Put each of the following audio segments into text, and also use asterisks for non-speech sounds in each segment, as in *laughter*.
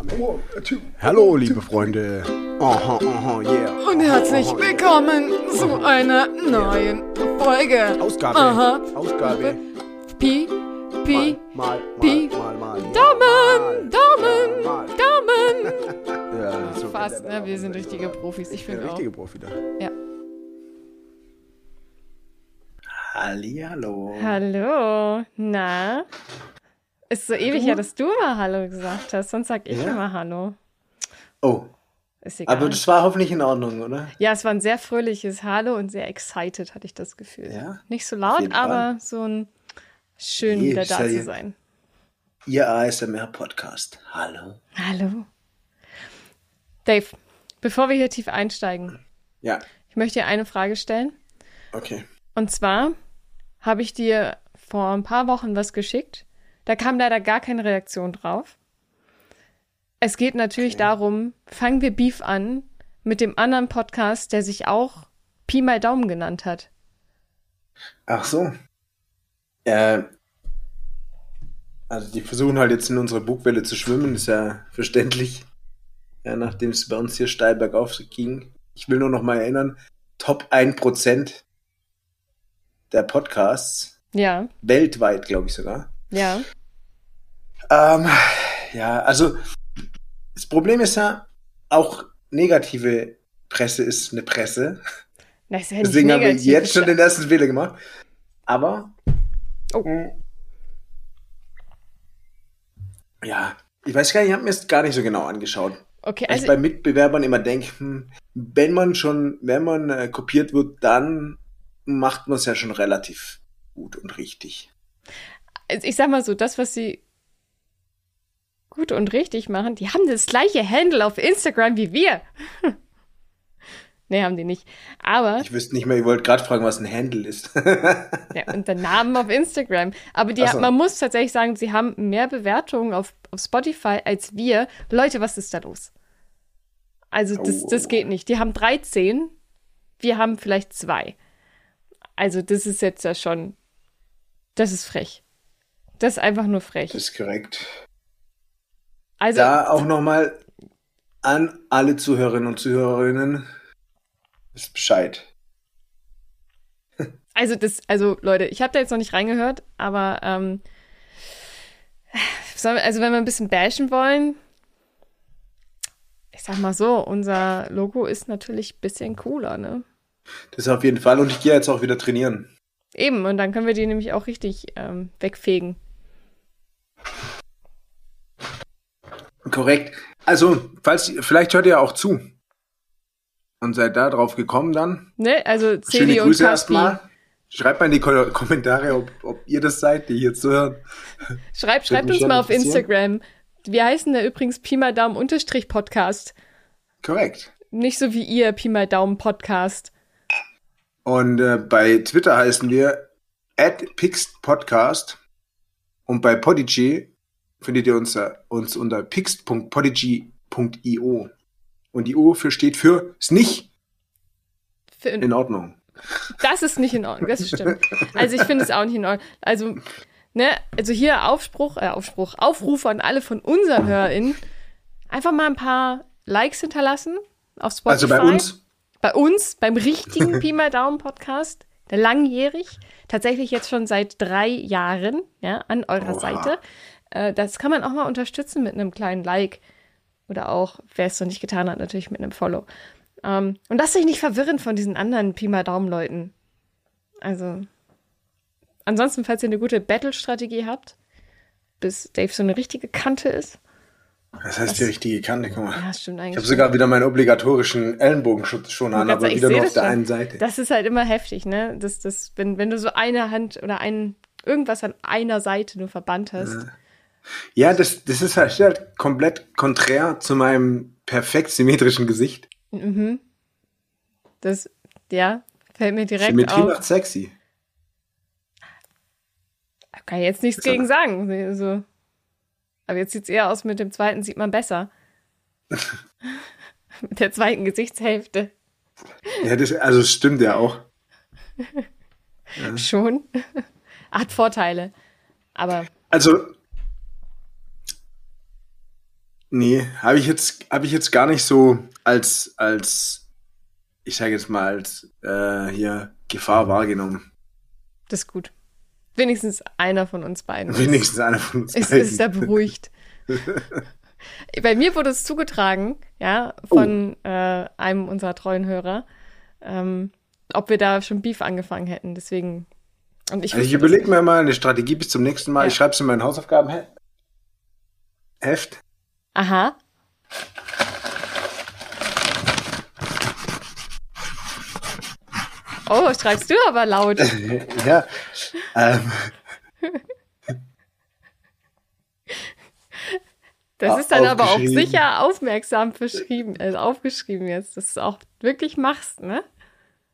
Aufnahme. Hallo, liebe Freunde. Aha, aha, yeah. Und herzlich willkommen zu einer neuen Folge. Ausgabe. Aha. Ausgabe. Pi, Pi, Mal, mal, Pi. mal, mal. ja, Daumen, Daumen. Daumen. *laughs* Ja, so Fast, ne? Wir sind richtige Profis. Ich Ich bin finde auch. richtige Profi da. Ja. Hallihallo. Hallo. Na? Ist so ewig Du? her, dass du mal Hallo gesagt hast. Sonst sag ich Ja. immer Hallo. Oh, Ist egal. aber das war hoffentlich in Ordnung, oder? ja, es war ein sehr fröhliches Hallo und sehr excited, hatte ich das Gefühl. Ja, Nicht so laut, aber so ein schön wieder da ja zu sein. Ihr ASMR-Podcast. Hallo. Hallo. Dave, bevor wir hier tief einsteigen, Ja, ich möchte dir eine Frage stellen. okay. Und zwar habe ich dir vor ein paar Wochen was geschickt. Da kam leider gar keine Reaktion drauf. Es geht natürlich Okay. darum, fangen wir Beef an mit dem anderen Podcast, der sich auch Pi mal Daumen genannt hat. Ach so. Äh, also die versuchen halt jetzt in unserer Bugwelle zu schwimmen, ist ja verständlich. Ja, nachdem es bei uns hier steil bergauf ging. Ich will nur noch mal erinnern, Top 1% der Podcasts, Ja, weltweit, glaube ich sogar. Ja. Ähm, ja, also das Problem ist ja, auch negative Presse ist eine Presse. Ja Deswegen haben wir jetzt schon den ersten Fehler gemacht. Aber Oh. mh, ja, ich weiß gar nicht, ich habe mir es gar nicht so genau angeschaut. Okay, Weil ich also bei Mitbewerbern immer denke, hm, wenn man schon, wenn man äh, kopiert wird, dann macht man es ja schon relativ gut und richtig. Also ich sag mal so, das, was sie gut und richtig machen, die haben das gleiche Handle auf Instagram wie wir. *laughs* nee, haben die nicht. Aber, Ich wüsste nicht mehr, ich wollte gerade fragen, was ein Handle ist. *laughs* ja, und der Namen auf Instagram. Aber die, so. man muss tatsächlich sagen, sie haben mehr Bewertungen auf, auf Spotify als wir. Leute, was ist da los? Also, das, Oh. das geht nicht. Die haben 13, wir haben vielleicht zwei. Also, das ist jetzt ja schon, das ist frech. Das ist einfach nur frech. Das ist korrekt. Also, Da auch nochmal an alle Zuhörerinnen und Zuhörerinnen ist Bescheid. *laughs* Also das, also Leute, ich habe da jetzt noch nicht reingehört, aber ähm, also wenn wir ein bisschen bashen wollen, ich sag mal so, unser Logo ist natürlich ein bisschen cooler, ne? Das auf jeden Fall. Und ich gehe jetzt auch wieder trainieren. Eben, und dann können wir die nämlich auch richtig ähm, wegfegen. Korrekt. Also, falls vielleicht hört ihr auch zu. Und seid da drauf gekommen dann. Ne? Also Schöne Celi und Grüße erstmal. Schreibt mal in die Ko Kommentare, ob, ob ihr das seid, die hier zuhören. Schreibt, schreibt uns mal auf. Instagram. Wir heißen da übrigens Pi mal Daumen Unterstrich Podcast. Korrekt. Nicht so wie ihr Pi mal Daumen Podcast. Und äh, bei Twitter heißen wir @pixedpodcast und bei Podigy findet ihr uns, äh, uns unter pixt.podigy.io. Und die O für steht für ist nicht Für, in Ordnung. Das ist nicht in Ordnung, das stimmt. Also ich finde es auch nicht in Ordnung. Also, ne, also hier Aufspruch, äh, Aufspruch, Aufruf an alle von unseren HörerInnen. Einfach mal ein paar Likes hinterlassen auf Spotify. Also bei uns. Bei uns, beim richtigen Pi mal Daumen Podcast, langjährig, tatsächlich jetzt schon seit drei Jahren, ja, an eurer Oha. Seite. Äh, das kann man auch mal unterstützen mit einem kleinen Like. Oder auch, wer es noch nicht getan hat, natürlich mit einem Follow. Ähm, und lasst euch nicht verwirren von diesen anderen Pi mal Daumen-Leuten. Also, ansonsten, falls ihr eine gute Battle-Strategie habt, bis Dave so eine richtige Kante ist. Das heißt die richtige Kante, guck mal. Ja, stimmt Ich eigentlich. habe sogar wieder meinen obligatorischen Ellenbogenschutz schon an, aber wieder ich nur auf der das einen schon. Seite. Das ist halt immer heftig, ne? Das, das, wenn, wenn du so eine Hand oder ein, irgendwas an einer Seite nur verbannt hast. Ja, das, das ist halt, halt komplett konträr zu meinem perfekt symmetrischen Gesicht. Mhm. Das, ja, fällt mir direkt Symmetrie auf. macht sexy. Kann ich jetzt nichts gegen sagen. Also, aber jetzt sieht's eher aus, mit dem zweiten sieht man besser. *laughs* mit der zweiten Gesichtshälfte. Ja, das, also es stimmt ja auch. *laughs* Schon. Hat Vorteile. Aber Also, Nee, habe ich jetzt, habe ich jetzt gar nicht so als, als, ich sage jetzt mal, als äh, hier Gefahr wahrgenommen. Das ist gut. Wenigstens einer von uns beiden. Wenigstens einer von uns ist, beiden. ist da beruhigt. *laughs* Bei mir wurde es zugetragen, ja, von Oh. äh, einem unserer treuen Hörer, ähm, ob wir da schon Beef angefangen hätten. Deswegen. Und ich, Also ich überlege mir mal eine Strategie bis zum nächsten Mal. Ja. Ich schreibe es in mein Hausaufgabenheft. Aha. Oh, schreibst du aber laut. *laughs* ja. Ähm, Das Au- ist dann aber auch sicher aufmerksam beschrieben, also aufgeschrieben jetzt, dass du es auch wirklich machst, ne?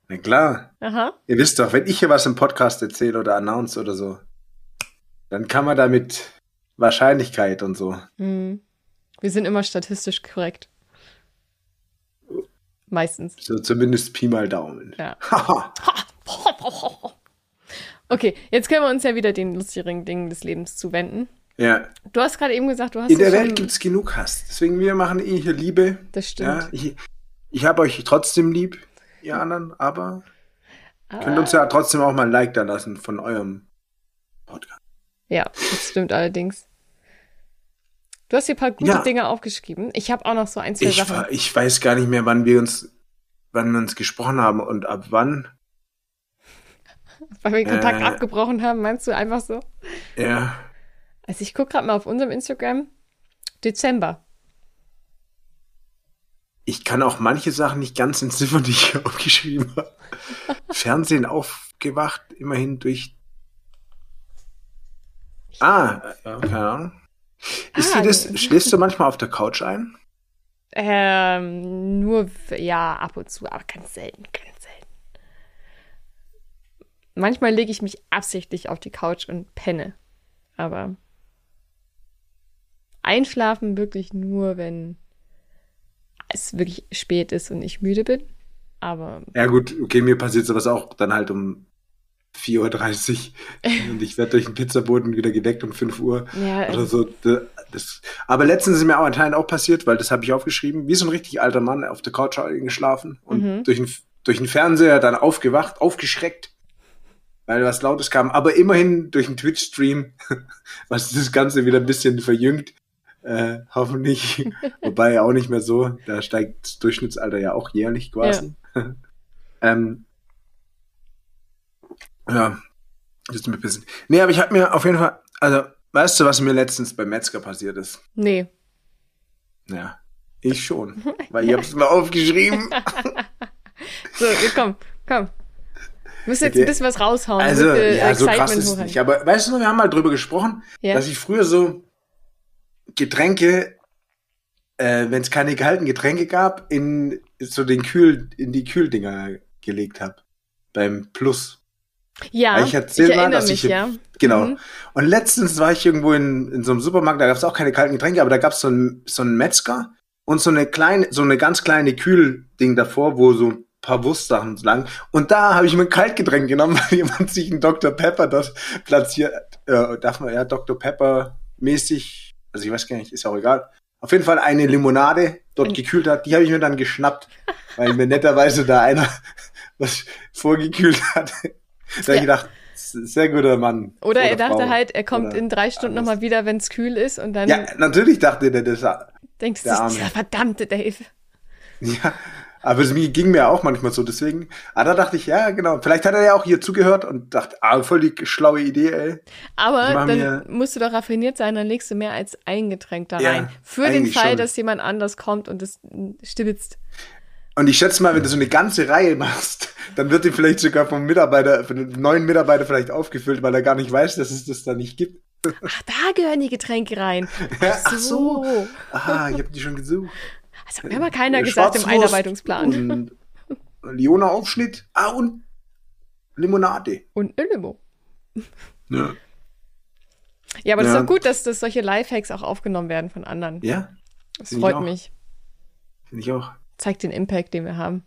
na klar. Aha. Ihr wisst doch, wenn ich hier was im Podcast erzähle oder announce oder so, dann kann man damit Wahrscheinlichkeit und so. Hm. Wir sind immer statistisch korrekt. Meistens. So zumindest Pi mal Daumen. Ja. *laughs* *laughs* Okay, jetzt können wir uns ja wieder den lustigen Dingen des Lebens zuwenden. ja. Du hast gerade eben gesagt, du hast In der es Welt schon- gibt's genug Hass. Deswegen, wir machen eh hier Liebe. Das stimmt. Ja, ich ich habe euch trotzdem lieb, ihr anderen, aber könnt Aber- uns ja trotzdem auch mal ein Like da lassen von eurem Podcast. Ja, das stimmt allerdings. Du hast hier ein paar gute Ja. Dinge aufgeschrieben. Ich habe auch noch so ein, zwei Ich, Sachen. ich weiß gar nicht mehr, wann wir uns, wann wir uns gesprochen haben und ab wann. Weil wir den Kontakt Äh. abgebrochen haben, meinst du einfach so? Ja. Also ich gucke gerade mal auf unserem Instagram. Dezember. Ich kann auch manche Sachen nicht ganz entziffern, die ich hier *laughs* aufgeschrieben habe. Fernsehen aufgewacht, immerhin durch. Ah, äh, keine Ahnung. Ist Ah, dir das, schläfst du manchmal auf der Couch ein? Ähm, nur, ja, ab und zu, aber ganz selten, ganz selten. Manchmal lege ich mich absichtlich auf die Couch und penne. Aber einschlafen wirklich nur, wenn es wirklich spät ist und ich müde bin. Aber Ja gut, okay, mir passiert sowas auch dann halt um 4.30 Uhr und ich werde durch den Pizzaboden wieder geweckt um 5 Uhr ja, oder so. Das, aber letztens ist mir auch anscheinend auch passiert, weil das habe ich aufgeschrieben, wie so ein richtig alter Mann auf der Couch geschlafen und Mhm. durch, den, durch den Fernseher dann aufgewacht, aufgeschreckt, weil was Lautes kam, aber immerhin durch den Twitch-Stream, *laughs* was das Ganze wieder ein bisschen verjüngt. Äh, hoffentlich, *laughs* wobei auch nicht mehr so, da steigt das Durchschnittsalter ja auch jährlich quasi. *laughs* ähm, ja, das ist mir ein bisschen. Nee, aber ich habe mir auf jeden Fall, also, weißt du, was mir letztens bei Metzger passiert ist? nee. Ja, ich schon, *laughs* weil ich hab's mal aufgeschrieben. *laughs* So, komm, komm. Du musst jetzt Okay. ein bisschen was raushauen. Also, ja, so krass ist es nicht. Aber weißt du, wir haben mal drüber gesprochen, Ja. dass ich früher so Getränke, äh, wenn es keine kalten Getränke gab, in so den Kühl, in die Kühldinger gelegt habe. Beim Plus. Ja, Weil ich erzähl mal, dass mich, ich- ja. Genau. Mhm. Und letztens war ich irgendwo in, in so einem Supermarkt, da gab es auch keine kalten Getränke, aber da gab es so einen so einen Metzger und so eine kleine, so eine ganz kleine Kühlding davor, wo so ein paar Wurstsachen lagen. Und da habe ich mir ein Kaltgetränk genommen, *laughs* weil jemand sich einen Dr. Pepper dort platziert. Äh, darf man ja Dr. Pepper mäßig, also ich weiß gar nicht, ist auch egal. Auf jeden Fall eine Limonade dort Ein- gekühlt hat, die habe ich mir dann geschnappt, weil mir netterweise da einer *laughs* was vorgekühlt hat. *laughs* Da Ja. ich gedacht, sehr guter Mann. Oder er Oder dachte Frau. halt, er kommt Oder in drei Stunden nochmal wieder, wenn es kühl ist und dann Ja, natürlich dachte der das. Ja, der Arme. dieser verdammte Dave. aber es ging mir auch manchmal so, deswegen. Aber da dachte ich, ja, genau. Vielleicht hat er ja auch hier zugehört und dachte, ah, voll die schlaue Idee, ey. Aber dann musst du doch raffiniert sein, dann legst du mehr als ein Getränk da Ja, rein. Für den Fall, schon. dass jemand anders kommt und es stibitzt. Und ich schätze mal, wenn du so eine ganze Reihe machst, dann wird die vielleicht sogar vom Mitarbeiter, von dem neuen Mitarbeiter vielleicht aufgefüllt, weil er gar nicht weiß, dass es das da nicht gibt. Ach, da gehören die Getränke rein. Ja, ach so. Ah, ich habe die schon gesucht. Also hat mir aber keiner Äh, gesagt im Einarbeitungsplan. Und Liona-Aufschnitt. Ah, und Limonade. Und ein Limo. Ja. Ja, aber das Ja. ist doch gut, dass, dass solche Lifehacks auch aufgenommen werden von anderen. Ja, Das Find freut auch. mich. finde ich auch. Zeigt den Impact, den wir haben.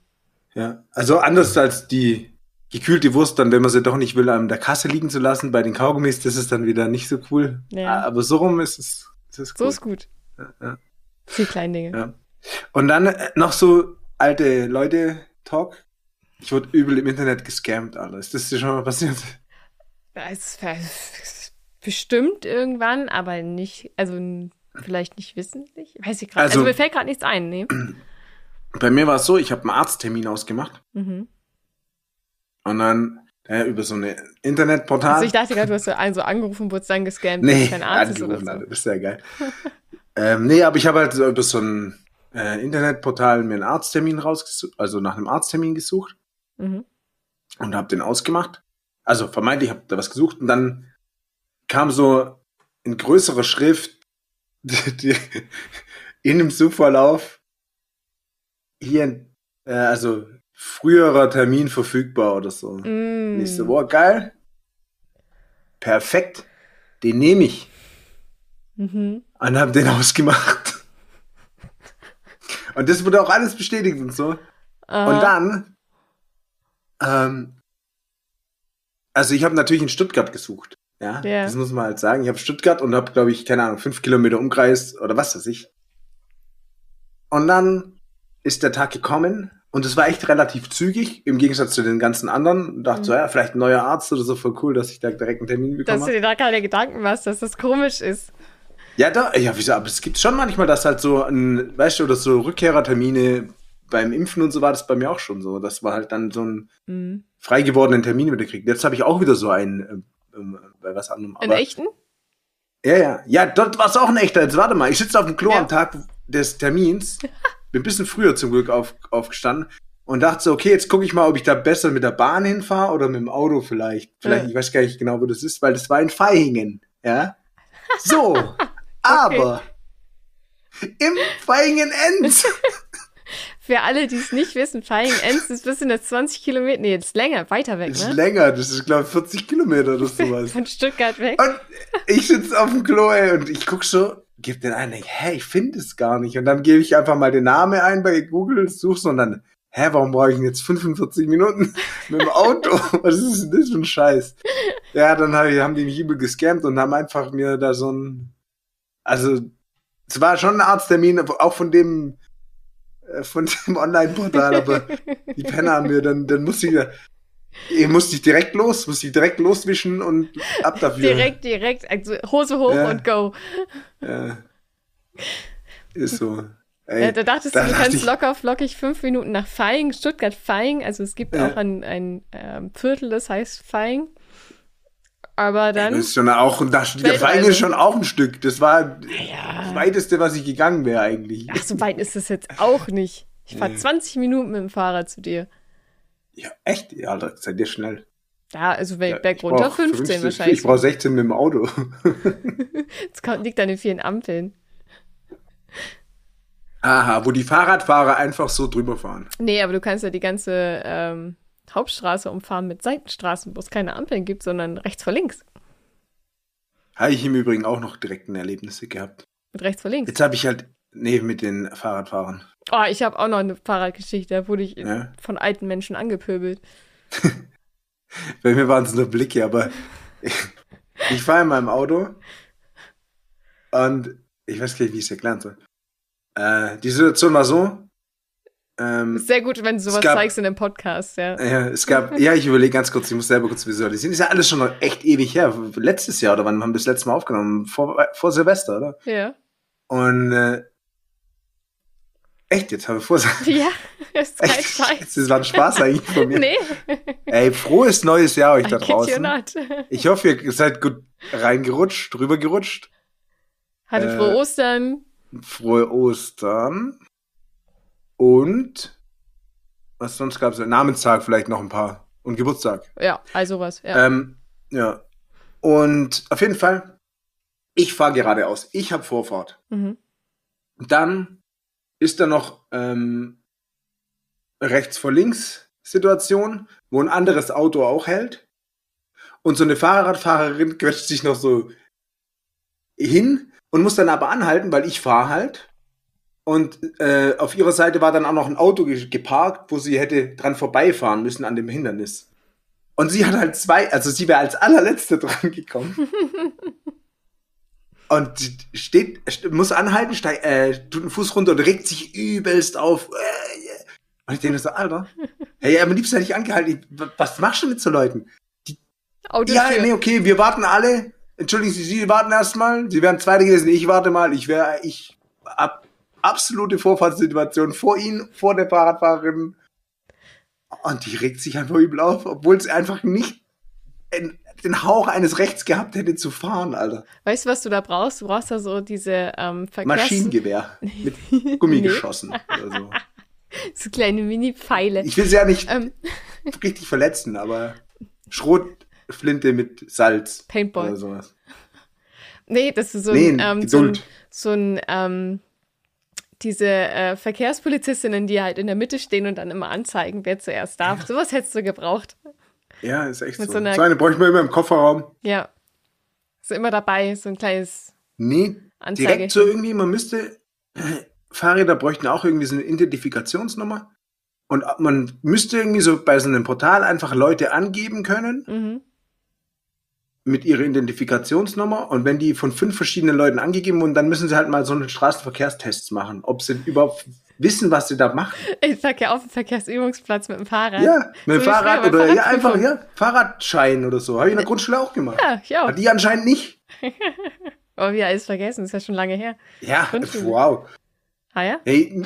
Ja, also anders als die gekühlte Wurst, dann, wenn man sie doch nicht will, an der Kasse liegen zu lassen, bei den Kaugummis, das ist dann wieder nicht so cool. Ja. Aber so rum ist es, ist es So cool. ist gut. Ja, ja. Die kleinen Dinge. Ja. Und dann äh, noch so alte Leute-Talk. Ich wurde übel im Internet gescammt, alles. Das ist dir schon mal passiert. Es bestimmt irgendwann, aber nicht, also vielleicht nicht wissentlich. Weiß ich gerade. Also, Also- mir fällt gerade nichts ein, nee. Bei mir war es so, ich habe einen Arzttermin ausgemacht. Mhm. Und dann äh, über so eine Internetportal. Also ich dachte gerade, du hast so einen so angerufen, wurdest dann gescammt, nee, kein Arzt ist oder so. Alter, das ist ja geil. *laughs* ähm, nee, aber ich habe halt so über so ein äh, Internetportal mir einen Arzttermin rausgesucht, also nach einem Arzttermin gesucht Mhm. und habe den ausgemacht. Also vermeintlich habe da was gesucht und dann kam so in größerer Schrift *laughs* die, die, in dem Suchverlauf hier, äh, also früherer Termin verfügbar oder so. Mm. Nächste Woche, geil. Perfekt. Den nehme ich. Mhm. Und hab den *laughs* ausgemacht. Und das wurde auch alles bestätigt und so. Aha. Und dann, ähm, also ich habe natürlich in Stuttgart gesucht. Ja, Ja. das muss man halt sagen. Ich habe Stuttgart und habe, glaube ich, keine Ahnung, fünf Kilometer Umkreis oder was weiß ich. Und dann ist der Tag gekommen und es war echt relativ zügig im Gegensatz zu den ganzen anderen. Und dachte so, ja, vielleicht ein neuer Arzt oder so, voll cool, dass ich da direkt einen Termin bekomme. Dass du dir da keine Gedanken machst, dass das komisch ist. Ja, da, ja, wieso, aber es gibt schon manchmal, dass halt so ein, weißt du, oder so Rückkehrertermine beim Impfen und so war das bei mir auch schon so, dass man halt dann so einen Mhm. frei gewordenen Termin wieder kriegt. Jetzt habe ich auch wieder so einen ähm, ähm, bei was anderem. In Aber, echten? ja, ja. Ja, dort war es auch ein echter. Jetzt warte mal, ich sitze auf dem Klo Ja. am Tag des Termins, *laughs* bin ein bisschen früher zum Glück auf, aufgestanden und dachte so, okay, jetzt gucke ich mal, ob ich da besser mit der Bahn hinfahre oder mit dem Auto vielleicht. Vielleicht, Ja. ich weiß gar nicht genau, wo das ist, weil das war in Vaihingen. Ja. So. *laughs* Aber im Vaihingen-Enz. *laughs* Für alle, die es nicht wissen, Feingen-Enz ist bis in das 20 Kilometer, nee, jetzt länger, weiter weg, Das ist ne? länger, das ist, glaube ich, 40 Kilometer oder sowas. *laughs* Von Stuttgart weg. Und ich sitze auf dem Klo, ey, und ich guck so, gebe den ein, denk, hä, ich finde es gar nicht. Und dann gebe ich einfach mal den Namen ein bei Google, such's und dann, hä, warum brauche ich denn jetzt 45 Minuten *laughs* mit dem Auto? *laughs* Was ist denn das für ein Scheiß? Ja, dann hab ich, haben die mich übel gescammt und haben einfach mir da so ein, also, es war schon ein Arzttermin, auch von dem, äh, von dem Online-Portal, aber die Penner haben mir dann, dann musste ich, ich musste ich direkt los, musste ich direkt loswischen und ab dafür. Direkt, direkt, also Hose hoch Ja. und go. Ja. Ist so. Ey, da dachtest da du, du kannst ich- locker flockig fünf Minuten nach Feing, Stuttgart-Feing. Also es gibt Ja. auch ein, ein ähm, Viertel, das heißt Feing. Aber dann, das ist schon auch, der Weltreise. Verein ist schon auch ein Stück. Das war ja, das weiteste, was ich gegangen wäre eigentlich. ach, so weit ist es jetzt auch nicht. Ich fahre Nee. 20 Minuten mit dem Fahrrad zu dir. Ja, echt? Ja, da seid ihr schnell. Ja, also wenn Ja, ich berg runter brauch 15 50, wahrscheinlich. Ich brauche 16 mit dem Auto. *laughs* Das kommt- liegt an den vielen Ampeln. Aha, wo die Fahrradfahrer einfach so drüber fahren. Nee, aber du kannst ja die ganze ähm, Hauptstraße umfahren mit Seitenstraßen, wo es keine Ampeln gibt, sondern rechts vor links. Habe ich im Übrigen auch noch direkten Erlebnisse gehabt. Mit rechts vor links. Jetzt habe ich halt, nee, mit den Fahrradfahrern. Oh, ich habe auch noch eine Fahrradgeschichte, da wurde ich Ja. von alten Menschen angepöbelt. *laughs* Bei mir waren es nur Blicke, aber *laughs* ich fahre in meinem Auto und ich weiß gar nicht, wie ich es erklären soll. Äh, die Situation war so. Ähm, Sehr gut, wenn du sowas gab- zeigst in dem Podcast, ja. ja, es gab, *laughs* ja, ich überlege ganz kurz, ich muss selber kurz visualisieren. Ist ja alles schon noch echt ewig her. Letztes Jahr oder wann haben wir das letzte Mal aufgenommen? Vor, vor Silvester, oder? Ja. Und äh, echt, jetzt haben wir vor *laughs* Ja, ist kein Echt, Scheiß. das war ein Spaß eigentlich von mir. Nee, Ey, frohes neues Jahr euch da draußen. Ich hoffe, ihr seid gut reingerutscht, drüber gerutscht. Hatte Äh, frohe Ostern. Frohe Ostern. Und was sonst gab es? Namenstag vielleicht noch ein paar. Und Geburtstag. Ja, also was. Ja. Ähm, ja. Und auf jeden Fall, ich fahre geradeaus. Ich habe Vorfahrt. Mhm. Dann ist da noch ähm, rechts vor links Situation, wo ein anderes Auto auch hält. Und so eine Fahrradfahrerin *laughs* quetscht sich noch so hin und muss dann aber anhalten, weil ich fahre halt. Und äh, auf ihrer Seite war dann auch noch ein Auto ge geparkt, wo sie hätte dran vorbeifahren müssen an dem Hindernis. Und sie hat halt zwei, also sie wäre als allerletzte *laughs* dran gekommen. *laughs* und steht, muss anhalten, steigt, äh, tut einen Fuß runter und regt sich übelst auf. Und ich denke so, Alter, *laughs* hey, am liebsten hätte ich angehalten. Was machst du mit so Leuten? Die, ja, nee, okay, wir warten alle. Entschuldigen Sie, Sie warten erstmal. Sie wären Zweite gewesen, ich warte mal. Ich wäre, ich ab, absolute Vorfahrtssituation vor Ihnen, vor der Fahrradfahrerin. Und die regt sich einfach übel auf, obwohl es einfach nicht den Hauch eines Rechts gehabt hätte zu fahren, Alter. Weißt du, was du da brauchst? Du brauchst da so diese ähm, Verkehrs... Maschinengewehr *laughs* mit Gummigeschossen oder so. *laughs* So kleine Mini-Pfeile. Ich will sie ja nicht ähm. *laughs* richtig verletzen, aber Schrotflinte mit Salz. Paintball. Oder sowas. Nee, das ist so nee, ein, ähm, so ein, so ein ähm, diese äh, Verkehrspolizistinnen, die halt in der Mitte stehen und dann immer anzeigen, wer zuerst darf. Ja. Sowas hättest du gebraucht. Ja, ist echt so. So, einer, so eine bräuchte man immer im Kofferraum. Ja. So immer dabei, so ein kleines. Nee, Anzeige. direkt so irgendwie, man müsste. *clears throat* Fahrräder bräuchten auch irgendwie so eine Identifikationsnummer. Und man müsste irgendwie so bei so einem Portal einfach Leute angeben können. Mhm. Mit ihrer Identifikationsnummer. Und wenn die von fünf verschiedenen Leuten angegeben wurden, dann müssen sie halt mal so einen Straßenverkehrstest machen. Ob sie überhaupt wissen, was sie da machen. Ich sag ja auf dem Verkehrsübungsplatz mit dem Fahrrad. Ja, mit dem so Fahrrad oder ja, einfach, ja, Fahrradschein oder so. Habe ich in der Grundschule auch gemacht. Ja, ich auch. Hat die anscheinend nicht. *laughs* oh, wie alles vergessen, ist ja schon lange her. Ja, wow. Ah ja? Hey,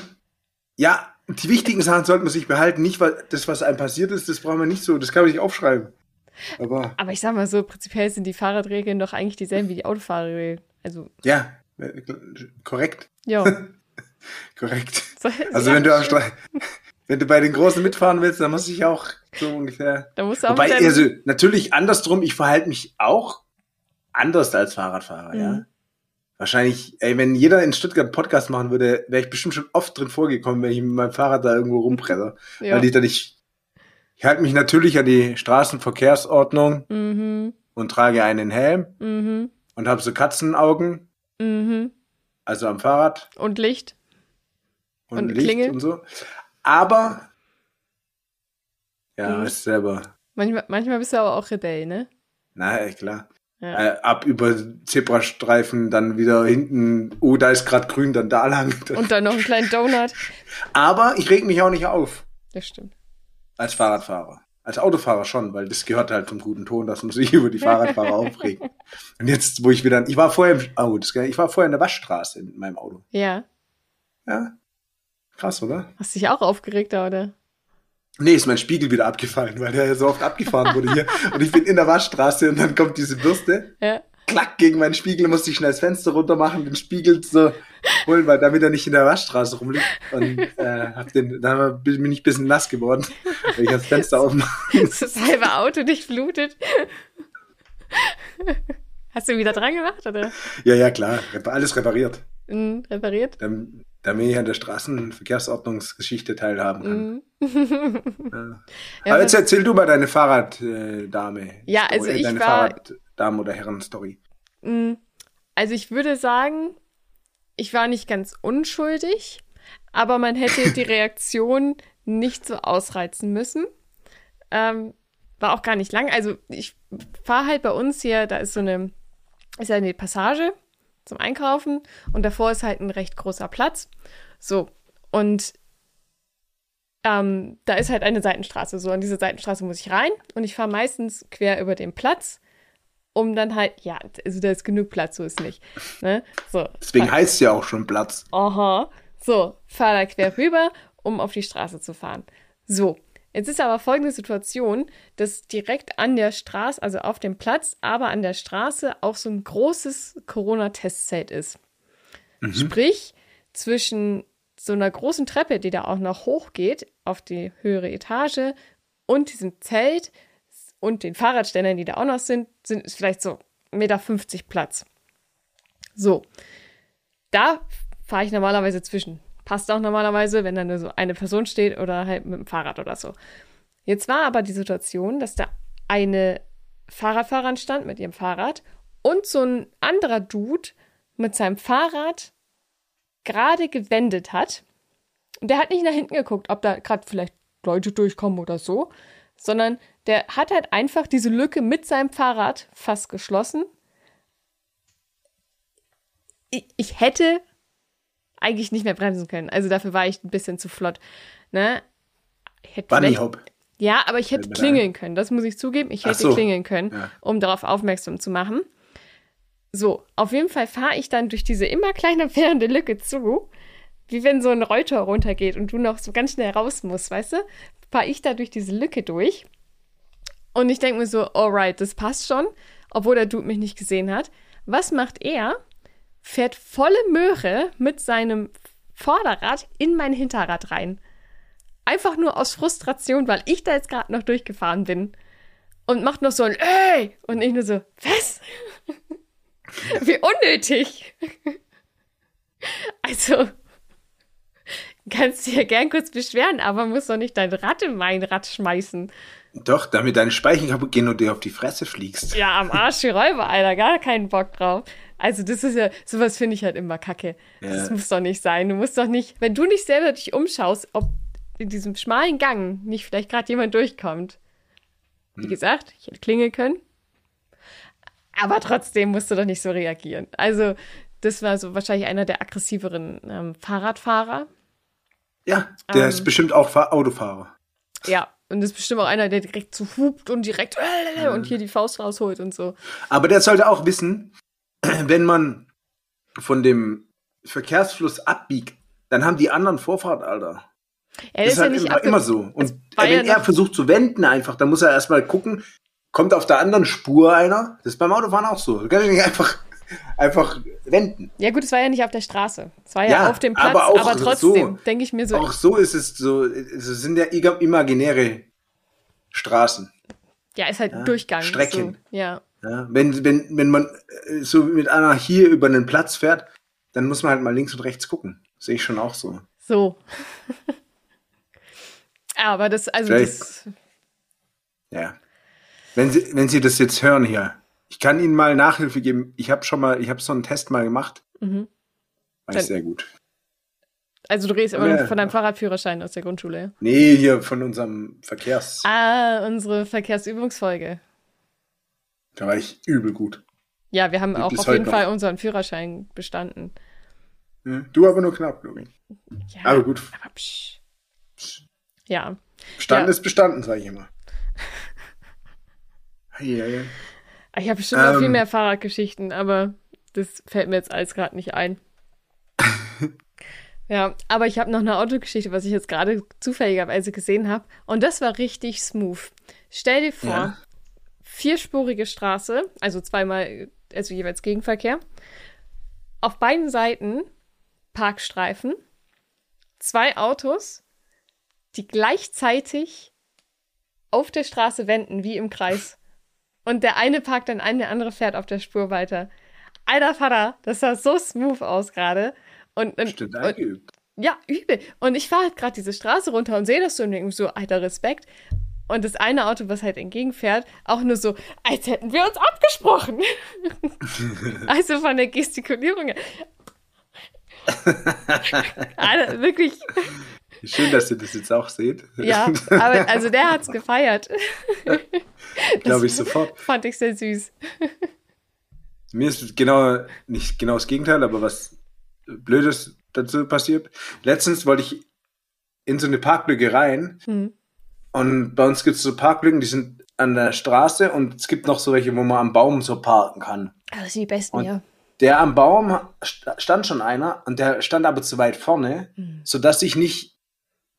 ja, die wichtigen Sachen sollte man sich behalten. Nicht weil das, was einem passiert ist, das braucht man nicht so, das kann man nicht aufschreiben. Aber, Aber ich sag mal so, prinzipiell sind die Fahrradregeln doch eigentlich dieselben wie die Autofahrerregeln. Also. Ja, äh, korrekt. Ja. *laughs* korrekt. Also wenn du Stra wenn du bei den Großen mitfahren willst, dann muss ich auch so ungefähr. Da musst du auch Wobei, also natürlich andersrum, ich verhalte mich auch anders als Fahrradfahrer, mhm. ja. Wahrscheinlich, ey, wenn jeder in Stuttgart einen Podcast machen würde, wäre ich bestimmt schon oft drin vorgekommen, wenn ich mit meinem Fahrrad da irgendwo rumpresse. Ja. Weil ich da nicht. Ich halte mich natürlich an die Straßenverkehrsordnung mhm. und trage einen Helm mhm. und habe so Katzenaugen. Mhm. Also am Fahrrad. Und Licht. Und, und Licht Klingel. und so. Aber ja, mhm. weißt selber. Manchmal, manchmal bist du aber auch Rebell, ne? Na, klar. Ja. Äh, ab über Zebrastreifen, dann wieder hinten, oh, da ist gerade grün, dann da lang. *laughs* Und dann noch einen kleinen Donut. Aber ich reg mich auch nicht auf. Das stimmt. Als Fahrradfahrer. Als Autofahrer schon, weil das gehört halt zum guten Ton, dass man sich *laughs* über die Fahrradfahrer *laughs* aufregt. Und jetzt, wo ich wieder, ich war vorher, oh, das, ich war vorher in der Waschstraße mit meinem Auto. Ja. Ja. Krass, oder? Hast du dich auch aufgeregt, oder? Nee, ist mein Spiegel wieder abgefallen, weil der ja so oft abgefahren wurde hier. *laughs* Und ich bin in der Waschstraße und dann kommt diese Bürste. Ja. Klack gegen meinen Spiegel, musste ich schnell das Fenster runter machen, den Spiegel so holen, weil damit er nicht in der Waschstraße rumliegt. Und äh, hab den, dann bin ich ein bisschen nass geworden, weil ich das Fenster aufmache. Das halbe Auto dich blutet. Hast du ihn wieder dran gemacht, oder? Ja, ja, klar. Alles repariert. Mhm, repariert? Dann, damit ich an der Straßenverkehrsordnungsgeschichte teilhaben kann. *laughs* Mm. *laughs* ja. Aber jetzt erzähl du mal deine Fahrraddame. Ja, also äh, ich deine war... Fahrraddamen- oder Herren-Story. Mm, also ich würde sagen, ich war nicht ganz unschuldig, aber man hätte die *laughs* Reaktion nicht so ausreizen müssen. Ähm, war auch gar nicht lang. Also ich fahre halt bei uns hier, da ist so eine, ist ja eine Passage zum Einkaufen und davor ist halt ein recht großer Platz. So, und ähm, da ist halt eine Seitenstraße. So, an diese Seitenstraße muss ich rein und ich fahre meistens quer über den Platz, um dann halt, ja, also da ist genug Platz, so ist nicht. Ne? So, Deswegen heißt es ja auch schon Platz. Aha. So, fahre da quer rüber, um auf die Straße zu fahren. So, Jetzt ist aber folgende Situation, dass direkt an der Straße, also auf dem Platz, aber an der Straße auch so ein großes Corona-Testzelt ist. Mhm. Sprich, zwischen so einer großen Treppe, die da auch noch hochgeht auf die höhere Etage und diesem Zelt und den Fahrradständern, die da auch noch sind, sind es vielleicht so 1,50 Meter Platz. So, da fahre ich normalerweise zwischen. Passt auch normalerweise, wenn da nur so eine Person steht oder halt mit dem Fahrrad oder so. Jetzt war aber die Situation, dass da eine Fahrradfahrerin stand mit ihrem Fahrrad und so ein anderer Dude mit seinem Fahrrad gerade gewendet hat. Und der hat nicht nach hinten geguckt, ob da gerade vielleicht Leute durchkommen oder so, sondern der hat halt einfach diese Lücke mit seinem Fahrrad fast geschlossen ich, ich hätte eigentlich nicht mehr bremsen können. Also dafür war ich ein bisschen zu flott. Ne? Bunny Hop. ja, aber ich hätte klingeln können. Das muss ich zugeben. Ich hätte so. klingeln können, Ja. um darauf aufmerksam zu machen. So, auf jeden Fall fahre ich dann durch diese immer kleiner werdende Lücke zu, wie wenn so ein Rolltor runtergeht und du noch so ganz schnell raus musst, weißt du? Fahre ich da durch diese Lücke durch. Und ich denke mir so, alright, das passt schon, obwohl der Dude mich nicht gesehen hat. Was macht er? Fährt volle Möhre mit seinem Vorderrad in mein Hinterrad rein. Einfach nur aus Frustration, weil ich da jetzt gerade noch durchgefahren bin. Und macht noch so ein Ey! Und ich nur so, was? *laughs* Wie unnötig. *laughs* Also, kannst dir gern kurz beschweren, aber musst doch nicht dein Rad in mein Rad schmeißen. Doch, damit deine Speichen kaputt gehen und dir auf die Fresse fliegst. Ja, am Arsch die Räuber, Alter, gar keinen Bock drauf. Also, das ist ja, sowas finde ich halt immer kacke. Das Ja. muss doch nicht sein. Du musst doch nicht, wenn du nicht selber dich umschaust, ob in diesem schmalen Gang nicht vielleicht gerade jemand durchkommt. Wie Hm. gesagt, ich hätte klingeln können. Aber trotzdem musst du doch nicht so reagieren. Also, das war so wahrscheinlich einer der aggressiveren ähm, Fahrradfahrer. Ja, der Ähm. ist bestimmt auch Fahr Autofahrer. Ja, und das ist bestimmt auch einer, der direkt so hupt und direkt und hier die Faust rausholt und so. Aber der sollte auch wissen, *clears throat* wenn man von dem Verkehrsfluss abbiegt, dann haben die anderen Vorfahrt, Alter. Er Das ist halt immer, abge- immer so. Und wenn ja er versucht zu wenden einfach, dann muss er erstmal gucken, kommt auf der anderen Spur einer. Das ist beim Autofahren auch so. Du kannst nicht einfach, *laughs* einfach wenden. Ja, gut, es war ja nicht auf der Straße. Es war ja, Ja, auf dem Platz, aber aber, auch trotzdem so. denke ich mir so, Auch so ist es so, es sind ja imaginäre Straßen. ja, ist halt Ja, Durchgang. Strecken. So, ja. Ja, wenn, wenn, wenn man äh, so mit einer hier über einen Platz fährt, dann muss man halt mal links und rechts gucken. Sehe ich schon auch so. So. *laughs* aber das, also Vielleicht- das, Ja. Wenn Sie, wenn Sie das jetzt hören hier, ich kann Ihnen mal Nachhilfe geben. Ich habe schon mal, ich habe so einen Test mal gemacht. mhm. War ich sehr gut. also du redest immer Ja. von deinem Fahrradführerschein aus der Grundschule. Nee, hier von unserem Verkehrs. Ah, unsere Verkehrsübungsfolge. Da war ich übel gut. Ja, wir haben auch auf jeden noch. Fall unseren Führerschein bestanden. Du aber nur knapp, ich. Ja, Aber gut. aber psch. Ja, Bestanden Ja. ist bestanden, sage ich immer. *laughs* Ja, ja. ich habe bestimmt noch viel Ähm. mehr Fahrradgeschichten, aber das fällt mir jetzt alles gerade nicht ein. *laughs* ja, aber ich habe noch eine Autogeschichte, was ich jetzt gerade zufälligerweise gesehen habe. Und das war richtig smooth. Stell dir vor, Ja. Vierspurige Straße, also zweimal, also jeweils Gegenverkehr. Auf beiden Seiten Parkstreifen, zwei Autos, die gleichzeitig auf der Straße wenden, wie im Kreis. Und der eine parkt dann ein, der andere fährt auf der Spur weiter. Alter Vater, das sah so smooth aus gerade. Und, und, und ja, übel. Und ich fahre halt gerade diese Straße runter und sehe das so und denke so, alter Respekt. Und das eine Auto, was halt entgegenfährt, auch nur so, als hätten wir uns abgesprochen. *laughs* also von der Gestikulierung her. Alter, wirklich, Schön, dass ihr das jetzt auch seht. ja. Aber also der hat's gefeiert. Glaube ich sofort. Fand ich sehr süß. Mir ist genau, nicht genau das Gegenteil, aber was Blödes dazu passiert. Letztens wollte ich in so eine Parklücke rein Hm. Und bei uns gibt es so Parklücken, die sind an der Straße und es gibt noch so welche, wo man am Baum so parken kann. Das sind die besten, Und- ja. Der am Baum st- stand schon einer und der stand aber zu weit vorne, Hm. sodass ich nicht,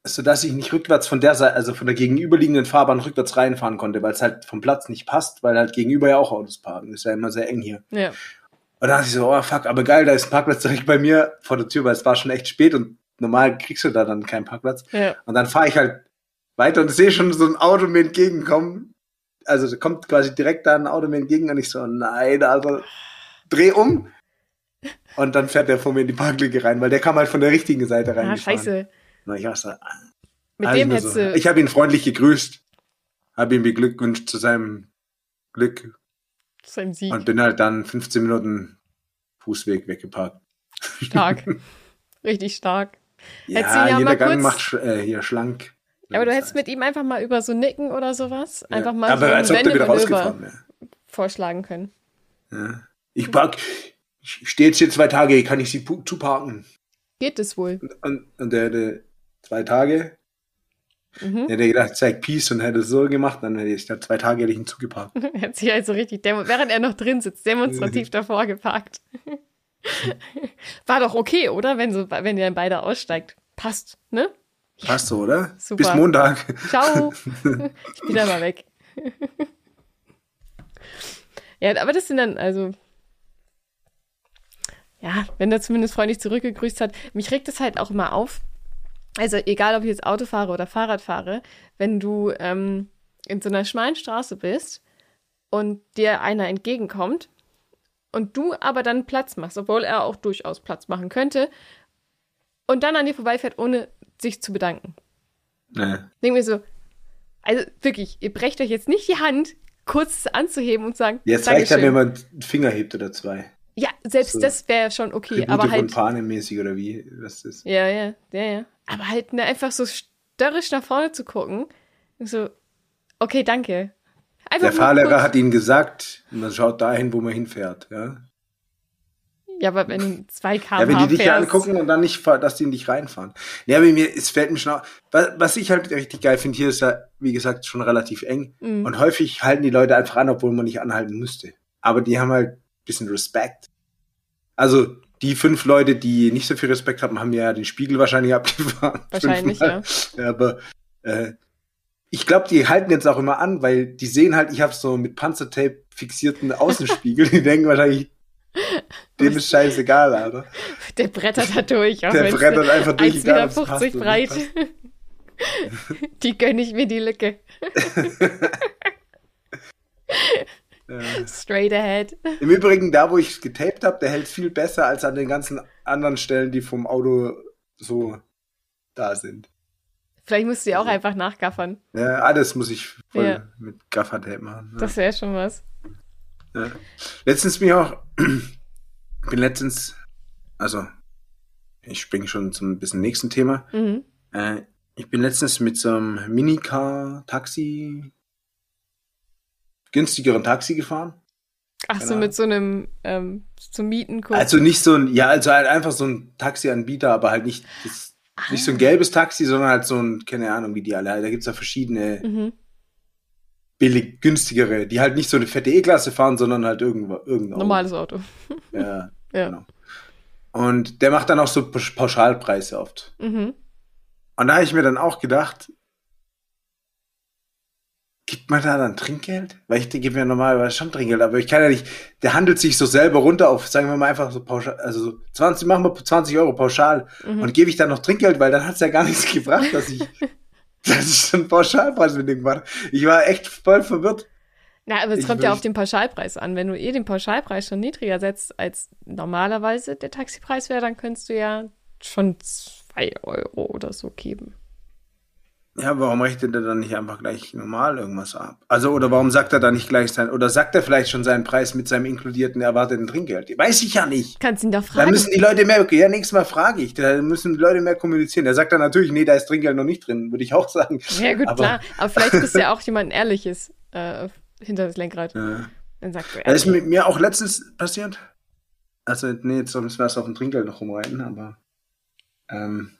sodass ich nicht rückwärts von der Seite, also von der gegenüberliegenden Fahrbahn rückwärts reinfahren konnte, weil es halt vom Platz nicht passt, weil halt gegenüber ja auch Autos parken. ist ja immer sehr eng hier. Ja. Und dann dachte ich so, oh fuck, aber geil, da ist ein Parkplatz direkt bei mir vor der Tür, weil es war schon echt spät und normal kriegst du da dann keinen Parkplatz. Ja. Und dann fahre ich halt weiter und sehe schon so ein Auto mir entgegenkommen. Also kommt quasi direkt da ein Auto mir entgegen und ich so, nein, also dreh um. Und dann fährt der vor mir in die Parklücke rein, weil der kam halt von der richtigen Seite rein. Ah, scheiße. Und ich, so, Mit also dem nur hättest so. du ich habe ihn freundlich gegrüßt, habe ihm beglückwünscht zu seinem Glück zu einem Sieg und bin halt dann 15 Minuten Fußweg weggeparkt. stark. *laughs* Richtig stark. Ja, ihn ja jeder mal Gang kurz- macht äh, hier schlank. Ja, aber du hättest mit ihm einfach mal über so Nicken oder sowas Ja. einfach mal aber so als ob der wieder rausgefahren wäre. vorschlagen können. Ja. Ich park, ich stehe jetzt hier zwei Tage, kann ich sie zuparken? Geht es wohl? Und, und der hätte zwei Tage, Mhm. der hätte gedacht, zeig Peace und hätte es so gemacht, dann hätte ich da zwei Tage hätte ich ihn zugeparkt. *laughs* Er hat sich also richtig, während er noch drin sitzt, demonstrativ davor geparkt. *laughs* War doch okay, oder? Wenn, so, wenn ihr dann beide aussteigt. Passt, ne? Passt so, oder? Super. Bis Montag. Ciao. *laughs* ich bin da mal weg. ja, aber das sind dann, also. Ja, wenn er zumindest freundlich zurückgegrüßt hat. Mich regt es halt auch immer auf. Also, egal ob ich jetzt Auto fahre oder Fahrrad fahre, wenn du ähm, in so einer schmalen Straße bist und dir einer entgegenkommt und du aber dann Platz machst, obwohl er auch durchaus Platz machen könnte, und dann an dir vorbeifährt, ohne sich zu bedanken. Nee. Denk mir so, also wirklich, ihr brecht euch jetzt nicht die Hand, kurz anzuheben und sagen, Jetzt reicht ja, wenn man einen Finger hebt oder zwei. Ja, selbst So. das wäre schon okay, Tribute aber halt. Panem mäßig oder wie das ist. Ja, ja, ja, ja. Aber halt ne, einfach so störrisch nach vorne zu gucken. So, okay, danke. Einfach Der Fahrlehrer hat ihnen gesagt, man schaut dahin, wo man hinfährt. Ja, Ja, aber wenn 2 km ja wenn die dich fährst, angucken und dann nicht, dass die nicht reinfahren. Ja, aber mir, es fällt mir schon auf. Was, was ich halt richtig geil finde, hier ist ja, wie gesagt, schon relativ eng. Mhm. Und häufig halten die Leute einfach an, obwohl man nicht anhalten müsste. Aber die haben halt ein bisschen Respekt. Also, die fünf Leute, die nicht so viel Respekt haben, haben ja den Spiegel wahrscheinlich *laughs* abgefahren. Wahrscheinlich, Fünfmal. ja. Aber äh, ich glaube, die halten jetzt auch immer an, weil die sehen halt, ich habe so mit Panzertape fixierten Außenspiegel. *laughs* die denken wahrscheinlich, dem ist scheißegal, Alter. der brettert da durch. Auch Der brettert einfach durch, 1,50 egal, Meter breit. *laughs* die gönne ich mir die Lücke. *laughs* Straight ahead. Im Übrigen, da wo ich es getaped habe, der hält viel besser als an den ganzen anderen Stellen, die vom Auto so da sind. Vielleicht musst du ja auch einfach nachgaffern. Ja, alles muss ich voll Ja. mit Gaffertape machen. Ja. Das wäre schon was. Ja. Letztens bin ich auch, *clears throat* bin letztens, also ich springe schon zum bisschen nächsten Thema. Mhm. Äh, ich bin letztens mit so einem Minicar-Taxi, günstigeren Taxi gefahren. Ach so, Keine mit so einem ähm, zum Mieten kurz. Also nicht so ein, ja, also halt einfach so ein Taxianbieter, aber halt nicht, das, nicht so ein gelbes Taxi, sondern halt so ein, keine Ahnung, wie die alle, da gibt's ja verschiedene mhm. Billig, günstigere, die halt nicht so eine fette E-Klasse fahren, sondern halt irgendwo, irgendein. Normales Auto. *laughs* Ja, *laughs* Ja. genau. Und der macht dann auch so Pausch- Pauschalpreise oft. Mhm. Und da habe ich mir dann auch gedacht, gibt man da dann Trinkgeld? Weil ich gebe mir normalerweise schon Trinkgeld, aber ich kann ja nicht, der handelt sich so selber runter auf, sagen wir mal einfach so pauschal, also so 20, machen wir 20 Euro pauschal Mhm. und gebe ich dann noch Trinkgeld, weil dann hat's ja gar nichts *laughs* gebracht, dass ich, ich schon einen Pauschalpreis habe. Ich war echt voll verwirrt. Na, aber es Ich kommt ja auf den Pauschalpreis an. Wenn du eh den Pauschalpreis schon niedriger setzt, als normalerweise der Taxipreis wäre, dann könntest du ja schon zwei Euro oder so geben. Ja, warum rechnet er dann nicht einfach gleich normal irgendwas ab? Also, oder warum sagt er dann nicht gleich sein, oder sagt er vielleicht schon seinen Preis mit seinem inkludierten erwarteten Trinkgeld? Weiß ich ja nicht. Kannst ihn doch Da fragen. müssen die Leute mehr, ja, nächstes Mal frage ich, da müssen die Leute mehr kommunizieren. Der sagt dann natürlich, nee, da ist Trinkgeld noch nicht drin, würde ich auch sagen. ja, gut, aber- klar. Aber vielleicht ist ja auch jemand Ehrliches äh, hinter das Lenkrad. Ja. Dann sagt du, Das ist mit mir auch letztens passiert. Also, nee, jetzt müssen wir erst auf dem Trinkgeld noch rumreiten, aber, ähm,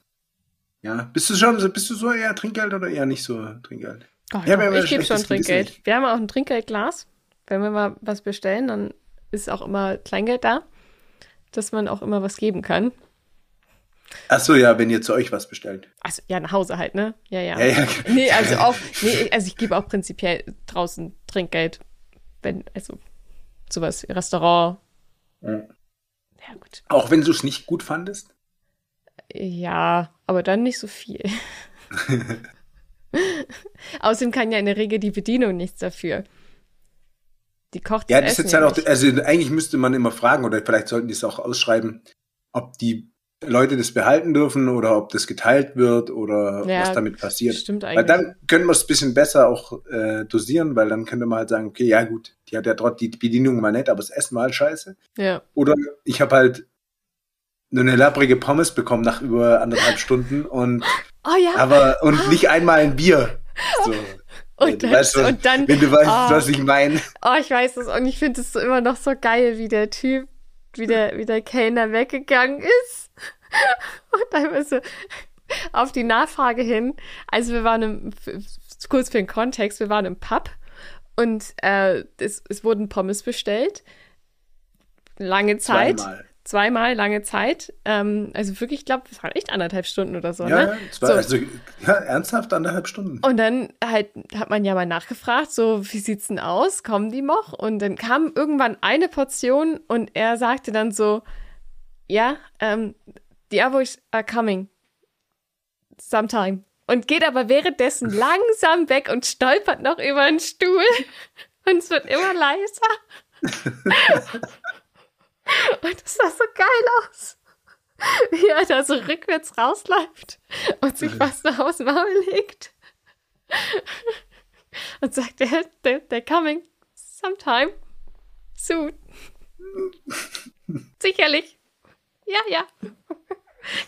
ja. Bist du schon, bist du so eher Trinkgeld oder eher nicht so Trinkgeld? oh, Ja, doch, ich gebe schon schlechtes Gewissen Trinkgeld. Wir haben auch ein Trinkgeldglas. Wenn wir mal was bestellen, dann ist auch immer Kleingeld da, dass man auch immer was geben kann. Ach so, ja, wenn ihr zu euch was bestellt. Also ja, nach Hause halt, ne? Ja, ja. Ja, ja. Nee, also *laughs* auch, nee, also ich gebe auch prinzipiell draußen Trinkgeld, wenn, also sowas, Restaurant. Ja. Ja, gut. Auch wenn du es nicht gut fandest? Ja, aber dann nicht so viel. *laughs* Außerdem kann ja in der Regel die Bedienung nichts dafür. Die kocht Ja, das das ist jetzt Essen halt auch, also eigentlich müsste man immer fragen, oder vielleicht sollten die es auch ausschreiben, ob die Leute das behalten dürfen oder ob das geteilt wird oder Ja, was damit passiert. Stimmt Weil eigentlich. dann können wir es ein bisschen besser auch äh, dosieren, weil dann könnte man halt sagen, okay, ja gut, die hat ja trotzdem die Bedienung war nett, aber das Essen war halt scheiße. ja. Oder ich habe halt nur eine lapprige Pommes bekommen nach über anderthalb *laughs* Stunden und Oh ja, aber und nicht einmal ein Bier. So. und, dann, weißt, was, und dann, wenn du weißt, oh. was ich meine. oh, ich weiß es und ich finde es so immer noch so geil, wie der Typ wie der, wie der Kellner weggegangen ist. *laughs* Und einfach so auf die Nachfrage hin. Also wir waren im, kurz für den Kontext, wir waren im Pub und äh, es, es wurden Pommes bestellt. Lange Zeit. Zweimal. Zweimal lange Zeit. Ähm, also wirklich, ich glaube, es waren echt anderthalb Stunden oder so. Ja, ne? zwei, So. also, ja, ernsthaft anderthalb Stunden. Und dann halt hat man ja mal nachgefragt, so wie sieht's denn aus? Kommen die noch? Und dann kam irgendwann eine Portion und er sagte dann so, ja, ähm, the others are coming. Sometime. Und geht aber währenddessen *laughs* langsam weg und stolpert noch über einen Stuhl. *laughs* Und es wird immer leiser. *laughs* und das sah so geil aus. Wie er da so rückwärts rausläuft und sich was noch aufs Maul legt. Und sagt, they're, they're, coming sometime soon. Sicherlich. Ja, ja.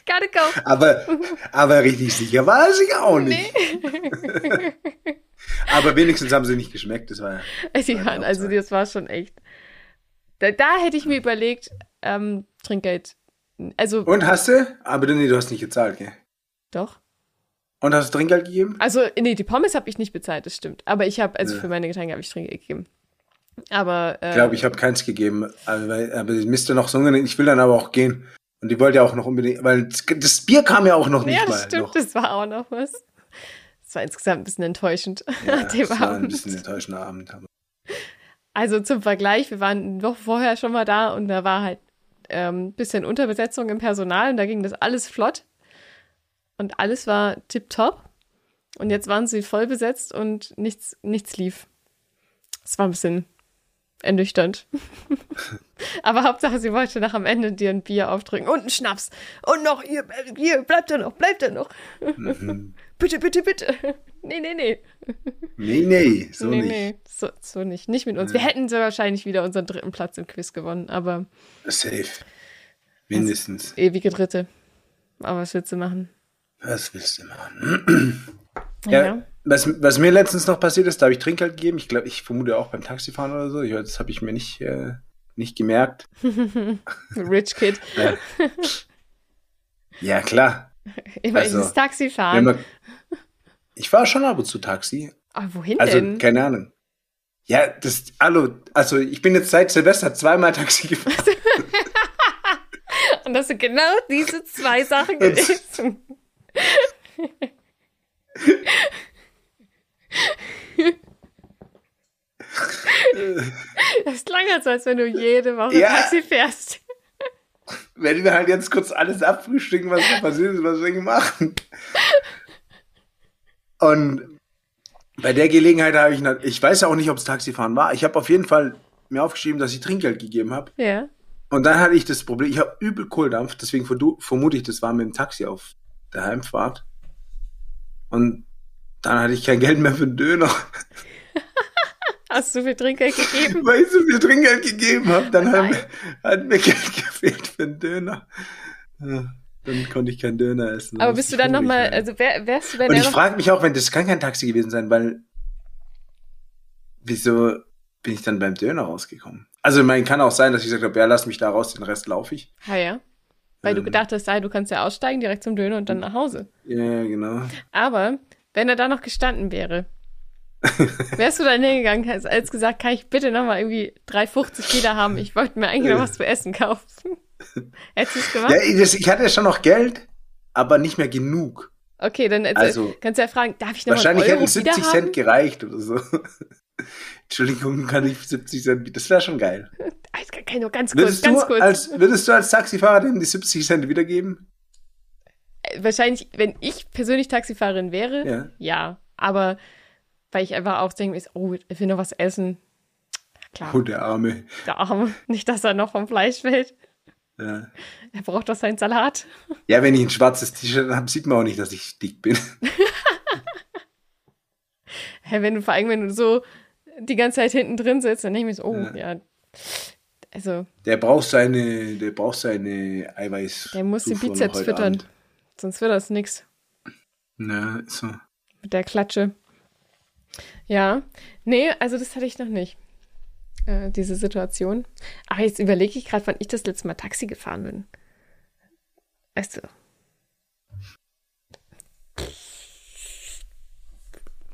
Gotta go. Aber, aber richtig sicher war er sich auch nicht. aber wenigstens haben sie nicht geschmeckt. Das war ja. Waren, die also das war schon echt. Da, da hätte ich mir überlegt, ähm, Trinkgeld. Also, Und hast du? Aber nee, du hast nicht gezahlt, gell? doch. Und hast du Trinkgeld gegeben? Also, nee, die Pommes habe ich nicht bezahlt, das stimmt. Aber ich habe, also Ja. für meine Getränke habe ich Trinkgeld gegeben. Aber, äh, Ich glaube, ich habe keins gegeben. Aber, weil- aber die müsste noch so Ich will dann aber auch gehen. Und die wollte ja auch noch unbedingt, weil das, Bier kam ja auch noch nicht ja, mal. das stimmt, noch. das war auch noch was. Das war insgesamt ein bisschen enttäuschend Ja, das war ein bisschen enttäuschender Abend. Aber Also zum Vergleich, wir waren eine Woche vorher schon mal da und da war halt ähm, ein bisschen Unterbesetzung im Personal und da ging das alles flott und alles war tipptopp. Und jetzt waren sie voll besetzt und nichts, nichts lief. Es war ein bisschen ernüchternd. *laughs* Aber Hauptsache, sie wollte nach am Ende dir ein Bier aufdrücken und einen Schnaps. Und noch, hier, hier, bleibt da noch, bleibt da noch. Bitte, bitte, bitte. *laughs* Nee, nee, nee. nee, nee, so nee, nicht. nee, so, so nicht. Nicht mit uns. Wir hätten so wahrscheinlich wieder unseren dritten Platz im Quiz gewonnen, aber Safe. Mindestens. ewige Dritte. Aber was willst du machen? Was willst du machen? *clears throat* Ja, Ja. Was, was mir letztens noch passiert ist, da habe ich Trinkgeld gegeben. Ich glaube, ich vermute auch beim Taxifahren oder so. Ich, das habe ich mir nicht, äh, nicht gemerkt. *laughs* *laughs* Rich Kid. Ja, ja klar. *laughs* Immer Also, dieses Taxi Wenn fahren. man, ich fahre schon ab und zu Taxi. Aber wohin Also, denn? keine Ahnung. Ja, das, hallo, also ich bin jetzt seit Silvester zweimal Taxi *laughs* gefahren. Und das sind genau diese zwei Sachen gewesen. *laughs* Das klang jetzt, als wenn du jede Woche Ja. Taxi fährst. Werden wir halt jetzt kurz alles abfrühstücken, was da passiert ist, was wir machen. Und bei der Gelegenheit habe ich, ich weiß ja auch nicht, ob es Taxifahren war. Ich habe auf jeden Fall mir aufgeschrieben, dass ich Trinkgeld gegeben habe. Ja. Und dann hatte ich das Problem, ich habe übel Kohldampf, deswegen vermute ich, das war mit dem Taxi auf der Heimfahrt. Und dann hatte ich kein Geld mehr für einen Döner, *laughs* Hast du viel Trinkgeld gegeben? weil ich so viel Trinkgeld gegeben habe. Dann Oh hat, mir- Geld *laughs* gefehlt für einen Döner. Dann konnte ich keinen Döner essen. Aber bist du dann nochmal, also wär, wärst du, wenn Und ich frage mich auch, wenn das kann kein Taxi gewesen sein, weil wieso bin ich dann beim Döner rausgekommen? Also, ich meine, kann auch sein, dass ich gesagt habe, ja, lass mich da raus, den Rest laufe ich. Ah ja. Weil du Ähm. gedacht hast, ah, du kannst ja aussteigen, direkt zum Döner und dann nach Hause. Ja, genau. Aber wenn er da noch gestanden wäre, *laughs* wärst du dann hingegangen, als gesagt, kann ich bitte nochmal irgendwie 3,50 wieder haben? Ich wollte mir eigentlich noch was zu essen kaufen. *laughs* Hättest du es gemacht? Ja, ich- das, ich hatte ja schon noch Geld, aber nicht mehr genug. Okay, dann erzähl- Also, kannst du ja fragen, darf ich noch Wahrscheinlich hätten 70 wieder Cent haben? gereicht oder so. *laughs* Entschuldigung, kann ich 70 Cent, das wäre schon geil. Jetzt kann- kann ich nur ganz kurz, Würdest ganz du, kurz. als, würdest du als Taxifahrer dem die 70 Cent wiedergeben? Äh, Wahrscheinlich, wenn ich persönlich Taxifahrerin wäre, Ja. ja. Aber weil ich einfach auch denke, oh, ich will noch was essen. Klar, Oh, der Arme. der Arme. *laughs* Nicht, dass er noch vom Fleisch fällt. Ja. Er braucht doch seinen Salat. *laughs* ja, wenn ich ein schwarzes T-Shirt habe, sieht man auch nicht, dass ich dick bin. *laughs* Hä, wenn du vor allem, wenn du so die ganze Zeit hinten drin sitzt, dann denke ich mir so, oh, Ja. ja. Also, Der braucht seine, der braucht seine Eiweiß. der muss den Bizeps füttern. Abend. Sonst wird das nix Ja, ist so. mit der Klatsche. Ja. Nee, also das hatte ich noch nicht. äh, diese Situation. Aber jetzt überlege ich gerade, wann ich das letzte Mal Taxi gefahren bin. Weißt du?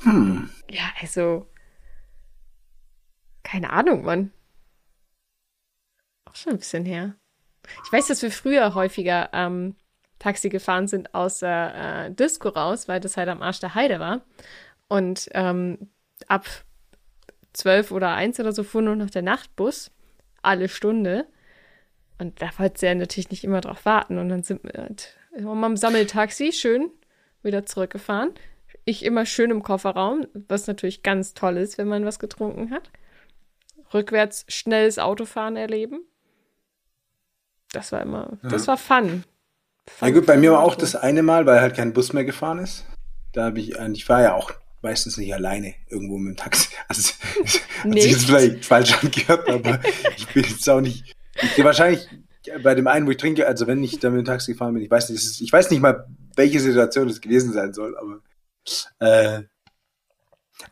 Hm. Ja, also. Keine Ahnung, Mann. Auch schon ein bisschen her. Ich weiß, dass wir früher häufiger ähm, Taxi gefahren sind aus der äh, Disco raus, weil das halt am Arsch der Heide war. Und ähm, ab zwölf oder eins oder so fuhr nur noch der Nachtbus. Alle Stunde. Und da wollte sie ja natürlich nicht immer drauf warten. Und dann sind wir halt am Sammeltaxi schön wieder zurückgefahren. Ich immer schön im Kofferraum, was natürlich ganz toll ist, wenn man was getrunken hat. Rückwärts schnelles Autofahren erleben. Das war immer, das war fun. Na gut, bei mir war auch das eine Mal, weil halt kein Bus mehr gefahren ist. Da habe ich, ich war ja auch meistens nicht alleine irgendwo mit dem Taxi. *laughs* Also, hat sich jetzt vielleicht falsch angehört, aber ich bin jetzt auch nicht. Ich gehe wahrscheinlich bei dem einen, wo ich trinke, also wenn ich da mit dem Taxi gefahren bin, ich weiß nicht, ist, ich weiß nicht mal, welche Situation es gewesen sein soll, aber äh,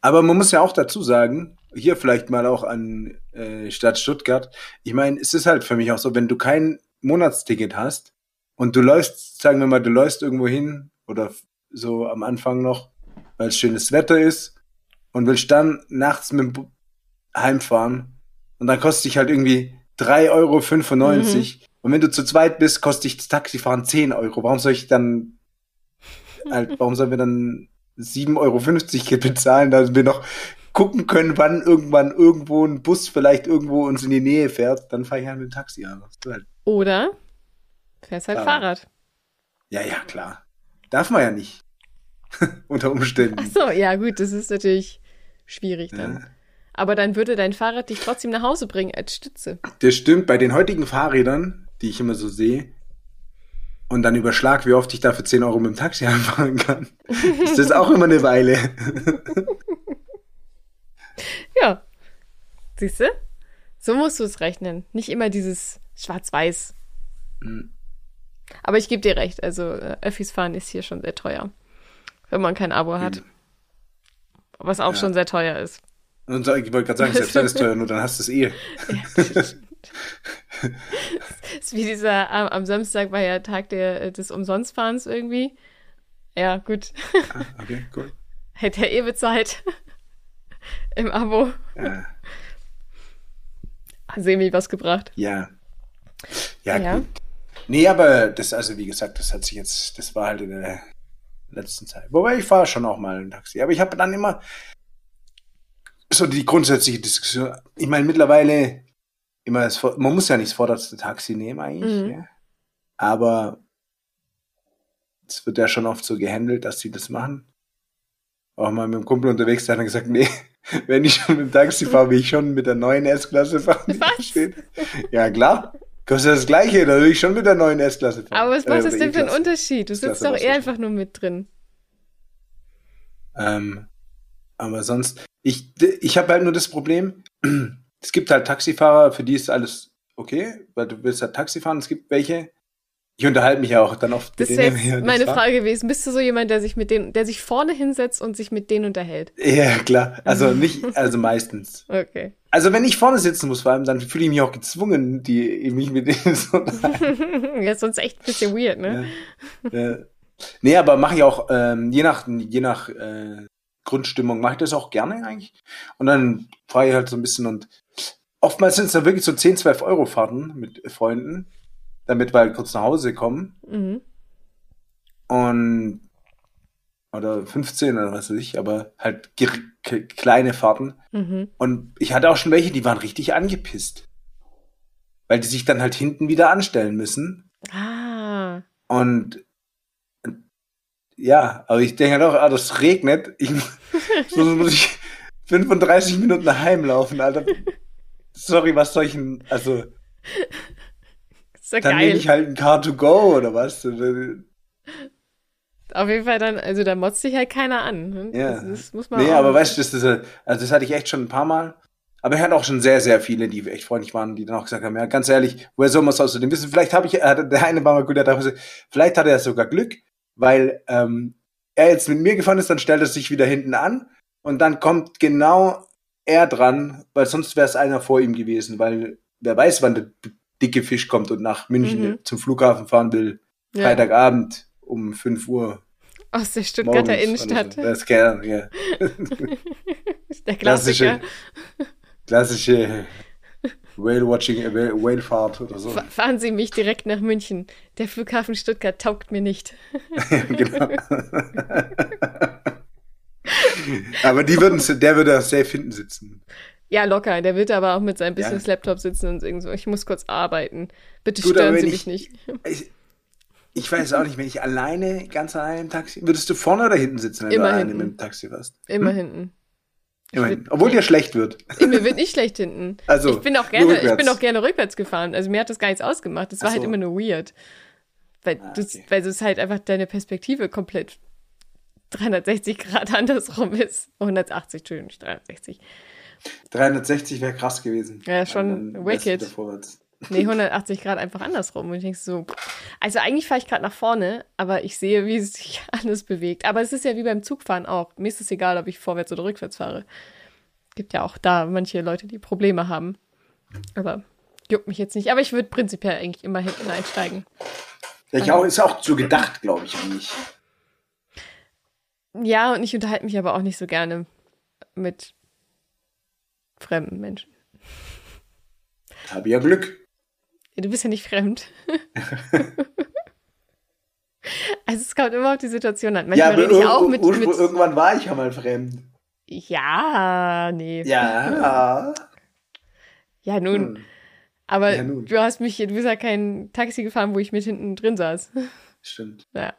aber man muss ja auch dazu sagen, hier vielleicht mal auch an äh, Stadt Stuttgart, ich meine, es ist halt für mich auch so, wenn du kein Monatsticket hast und du läufst, sagen wir mal, du läufst irgendwo hin oder so am Anfang noch, weil es schönes Wetter ist und willst dann nachts mit dem heimfahren und dann kostet dich halt irgendwie 3,95 Euro. Mhm. Und wenn du zu zweit bist, kostet dich das Taxifahren 10 Euro. Warum soll ich dann halt, warum sollen wir dann 7,50 Euro bezahlen, dass wir noch gucken können, wann irgendwann irgendwo ein Bus vielleicht irgendwo uns in die Nähe fährt, dann fahre ich halt mit dem Taxi an. Halt. Oder fährst halt klar. Fahrrad. Ja, ja, klar. Darf man ja nicht. *laughs* Unter Umständen. Ach so, ja, gut, das ist natürlich schwierig dann. Ja. Aber dann würde dein Fahrrad dich trotzdem nach Hause bringen als Stütze. Das stimmt, bei den heutigen Fahrrädern, die ich immer so sehe, und dann überschlag, wie oft ich da für 10 Euro mit dem Taxi *laughs* anfahren kann. ist das auch immer eine Weile. *laughs* ja. Siehst du? So musst du es rechnen. Nicht immer dieses Schwarz-Weiß. Mhm. Aber ich gebe dir recht, also äh, Öffis fahren ist hier schon sehr teuer. Wenn man kein Abo hat. Was auch ja. schon sehr teuer ist. Und ich wollte gerade sagen, selbst dann ist teuer, nur dann hast du es eh. *laughs* Ja, ist wie dieser, am, am, Samstag war ja Tag der, des Umsonstfahrens irgendwie. Ja, gut. Ah, okay, cool. Hätte ja eh bezahlt. *laughs* Im Abo. Ja. Semi was gebracht. Ja. Ja, ja. gut. Nee, aber das, also wie gesagt, das hat sich jetzt, das war halt in der letzten Zeit. Wobei ich fahre schon auch mal ein Taxi. Aber ich habe dann immer so die grundsätzliche Diskussion. Ich meine, mittlerweile immer das, man muss ja nicht das vorderste Taxi nehmen eigentlich, mhm. ja. aber es wird ja schon oft so gehandelt, dass sie das machen. Auch mal mit dem Kumpel unterwegs, der hat dann gesagt, nee, *laughs* wenn ich schon mit dem Taxi fahre, will ich schon mit der neuen S-Klasse fahren. Ja, klar. Kostet das Gleiche, da will ich schon mit der neuen S-Klasse fahren. Aber was macht äh, das denn für einen Unterschied? Du sitzt doch eher einfach nur mit drin. Ähm, aber sonst, ich, ich habe halt nur das Problem, *clears throat* es gibt halt Taxifahrer, für die ist alles okay, weil du willst halt Taxi fahren. Es gibt welche, ich unterhalte mich ja auch dann oft mit das denen. Das ist meine Frage gewesen. Bist du so jemand, der sich mit denen, der sich vorne hinsetzt und sich mit denen unterhält? Ja, klar. Also nicht, also meistens. *laughs* Okay. Also wenn ich vorne sitzen muss, vor allem, dann fühle ich mich auch gezwungen, die, mich mit denen zu unterhalten. *laughs* ja, sonst echt ein bisschen weird, ne? Ja. ja. Nee, aber mache ich auch, ähm, je nach, je nach äh, Grundstimmung mache ich das auch gerne eigentlich. Und dann fahre ich halt so ein bisschen und oftmals sind es dann wirklich so 10, 12 Euro Fahrten mit Freunden, damit wir halt kurz nach Hause kommen. Mhm. Und oder 15 oder was weiß ich, aber halt kleine Fahrten. Mhm. Und ich hatte auch schon welche, die waren richtig angepisst. Weil die sich dann halt hinten wieder anstellen müssen. Ah. Und ja, aber ich denke halt auch, ah, das regnet. Ich so *laughs* muss ich 35 Minuten nach Hause laufen, Alter. Sorry, was soll ich denn, also. Ist ja dann nehme ich halt ein Car to go oder was? Auf jeden Fall dann, also da motzt sich halt keiner an. Ne? Ja. Das, das muss man nee, aber weißt du, das ist, also das hatte ich echt schon ein paar Mal. Aber er hat auch schon sehr, sehr viele, die echt freundlich waren, die dann auch gesagt haben, ja, ganz ehrlich, woher soll man es außerdem wissen? Vielleicht habe ich, der eine war mal gut, der dachte, vielleicht hat er sogar Glück, weil ähm, er jetzt mit mir gefahren ist, dann stellt er sich wieder hinten an und dann kommt genau er dran, weil sonst wäre es einer vor ihm gewesen, weil wer weiß, wann der dicke Fisch kommt und nach München Mhm. zum Flughafen fahren will. Ja. Freitagabend um 5 Uhr. Aus der Stuttgarter morgens Innenstadt. So. Das kann, ja. *laughs* Der Klassiker. Klassische, klassische Whale-Watching, äh, Whale- Whale-Fahrt oder so. Fa- Fahren Sie mich direkt nach München. Der Flughafen Stuttgart taugt mir nicht. *laughs* genau. Aber die würden, der würde da safe hinten sitzen. Ja, locker. Der wird aber auch mit seinem. Business-Laptop sitzen und irgend so, ich muss kurz arbeiten. Bitte Gut, stören Sie ich- mich nicht. Ich, ich weiß auch nicht, wenn ich alleine, ganz alleine im Taxi, würdest du vorne oder hinten sitzen, wenn Immer du alleine hinten. mit dem Taxi warst? Immer hinten. Immerhin. Obwohl dir schlecht wird. Mir wird nicht schlecht hinten. Also, ich bin auch gerne, ich rückwärts. bin auch gerne rückwärts gefahren. Also mir hat das gar nichts ausgemacht. Das war halt so. immer nur weird. Weil, Ah, okay. weil es halt einfach deine Perspektive komplett 360 Grad *laughs* andersrum ist. Oh, 180, Entschuldigung, nicht 360. 360 wäre krass gewesen. Ja, schon wicked. Nee, 180 Grad einfach andersrum. Und ich denke so, also eigentlich fahre ich gerade nach vorne, aber ich sehe, wie sich *laughs* alles bewegt. Aber es ist ja wie beim Zugfahren auch. Mir ist es egal, ob ich vorwärts oder rückwärts fahre. Gibt ja auch da manche Leute, die Probleme haben. Aber juckt mich jetzt nicht. Aber ich würde prinzipiell eigentlich immer hinten einsteigen. Ja, ich auch, ist auch so gedacht, glaube ich, eigentlich. Ja, und ich unterhalte mich aber auch nicht so gerne mit fremden Menschen. Habe ja Glück. Du bist ja nicht fremd. *laughs* also es kommt immer auf die Situation an. Manchmal rede ich auch mit, mit irgendwann war ich ja mal fremd. Ja, nee. Ja. Ja, nun. Hm, Aber Ja, nun. du hast mich, du bist ja kein Taxi gefahren, wo ich mit hinten drin saß. stimmt. ja.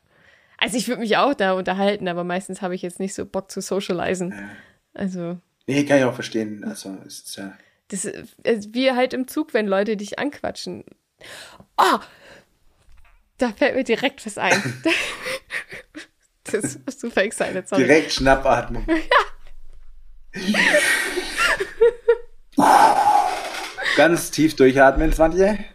Also ich würde mich auch da unterhalten, aber meistens habe ich jetzt nicht so Bock zu socialisen. Ja. Also, Nee, kann ich auch verstehen. Also, ist ja. das ist wie halt im Zug, wenn Leute dich anquatschen. Oh! Da fällt mir direkt was ein. *laughs* das ist super excited, sorry. Direkt Schnappatmung. *laughs* Ganz tief durchatmen, Swantje.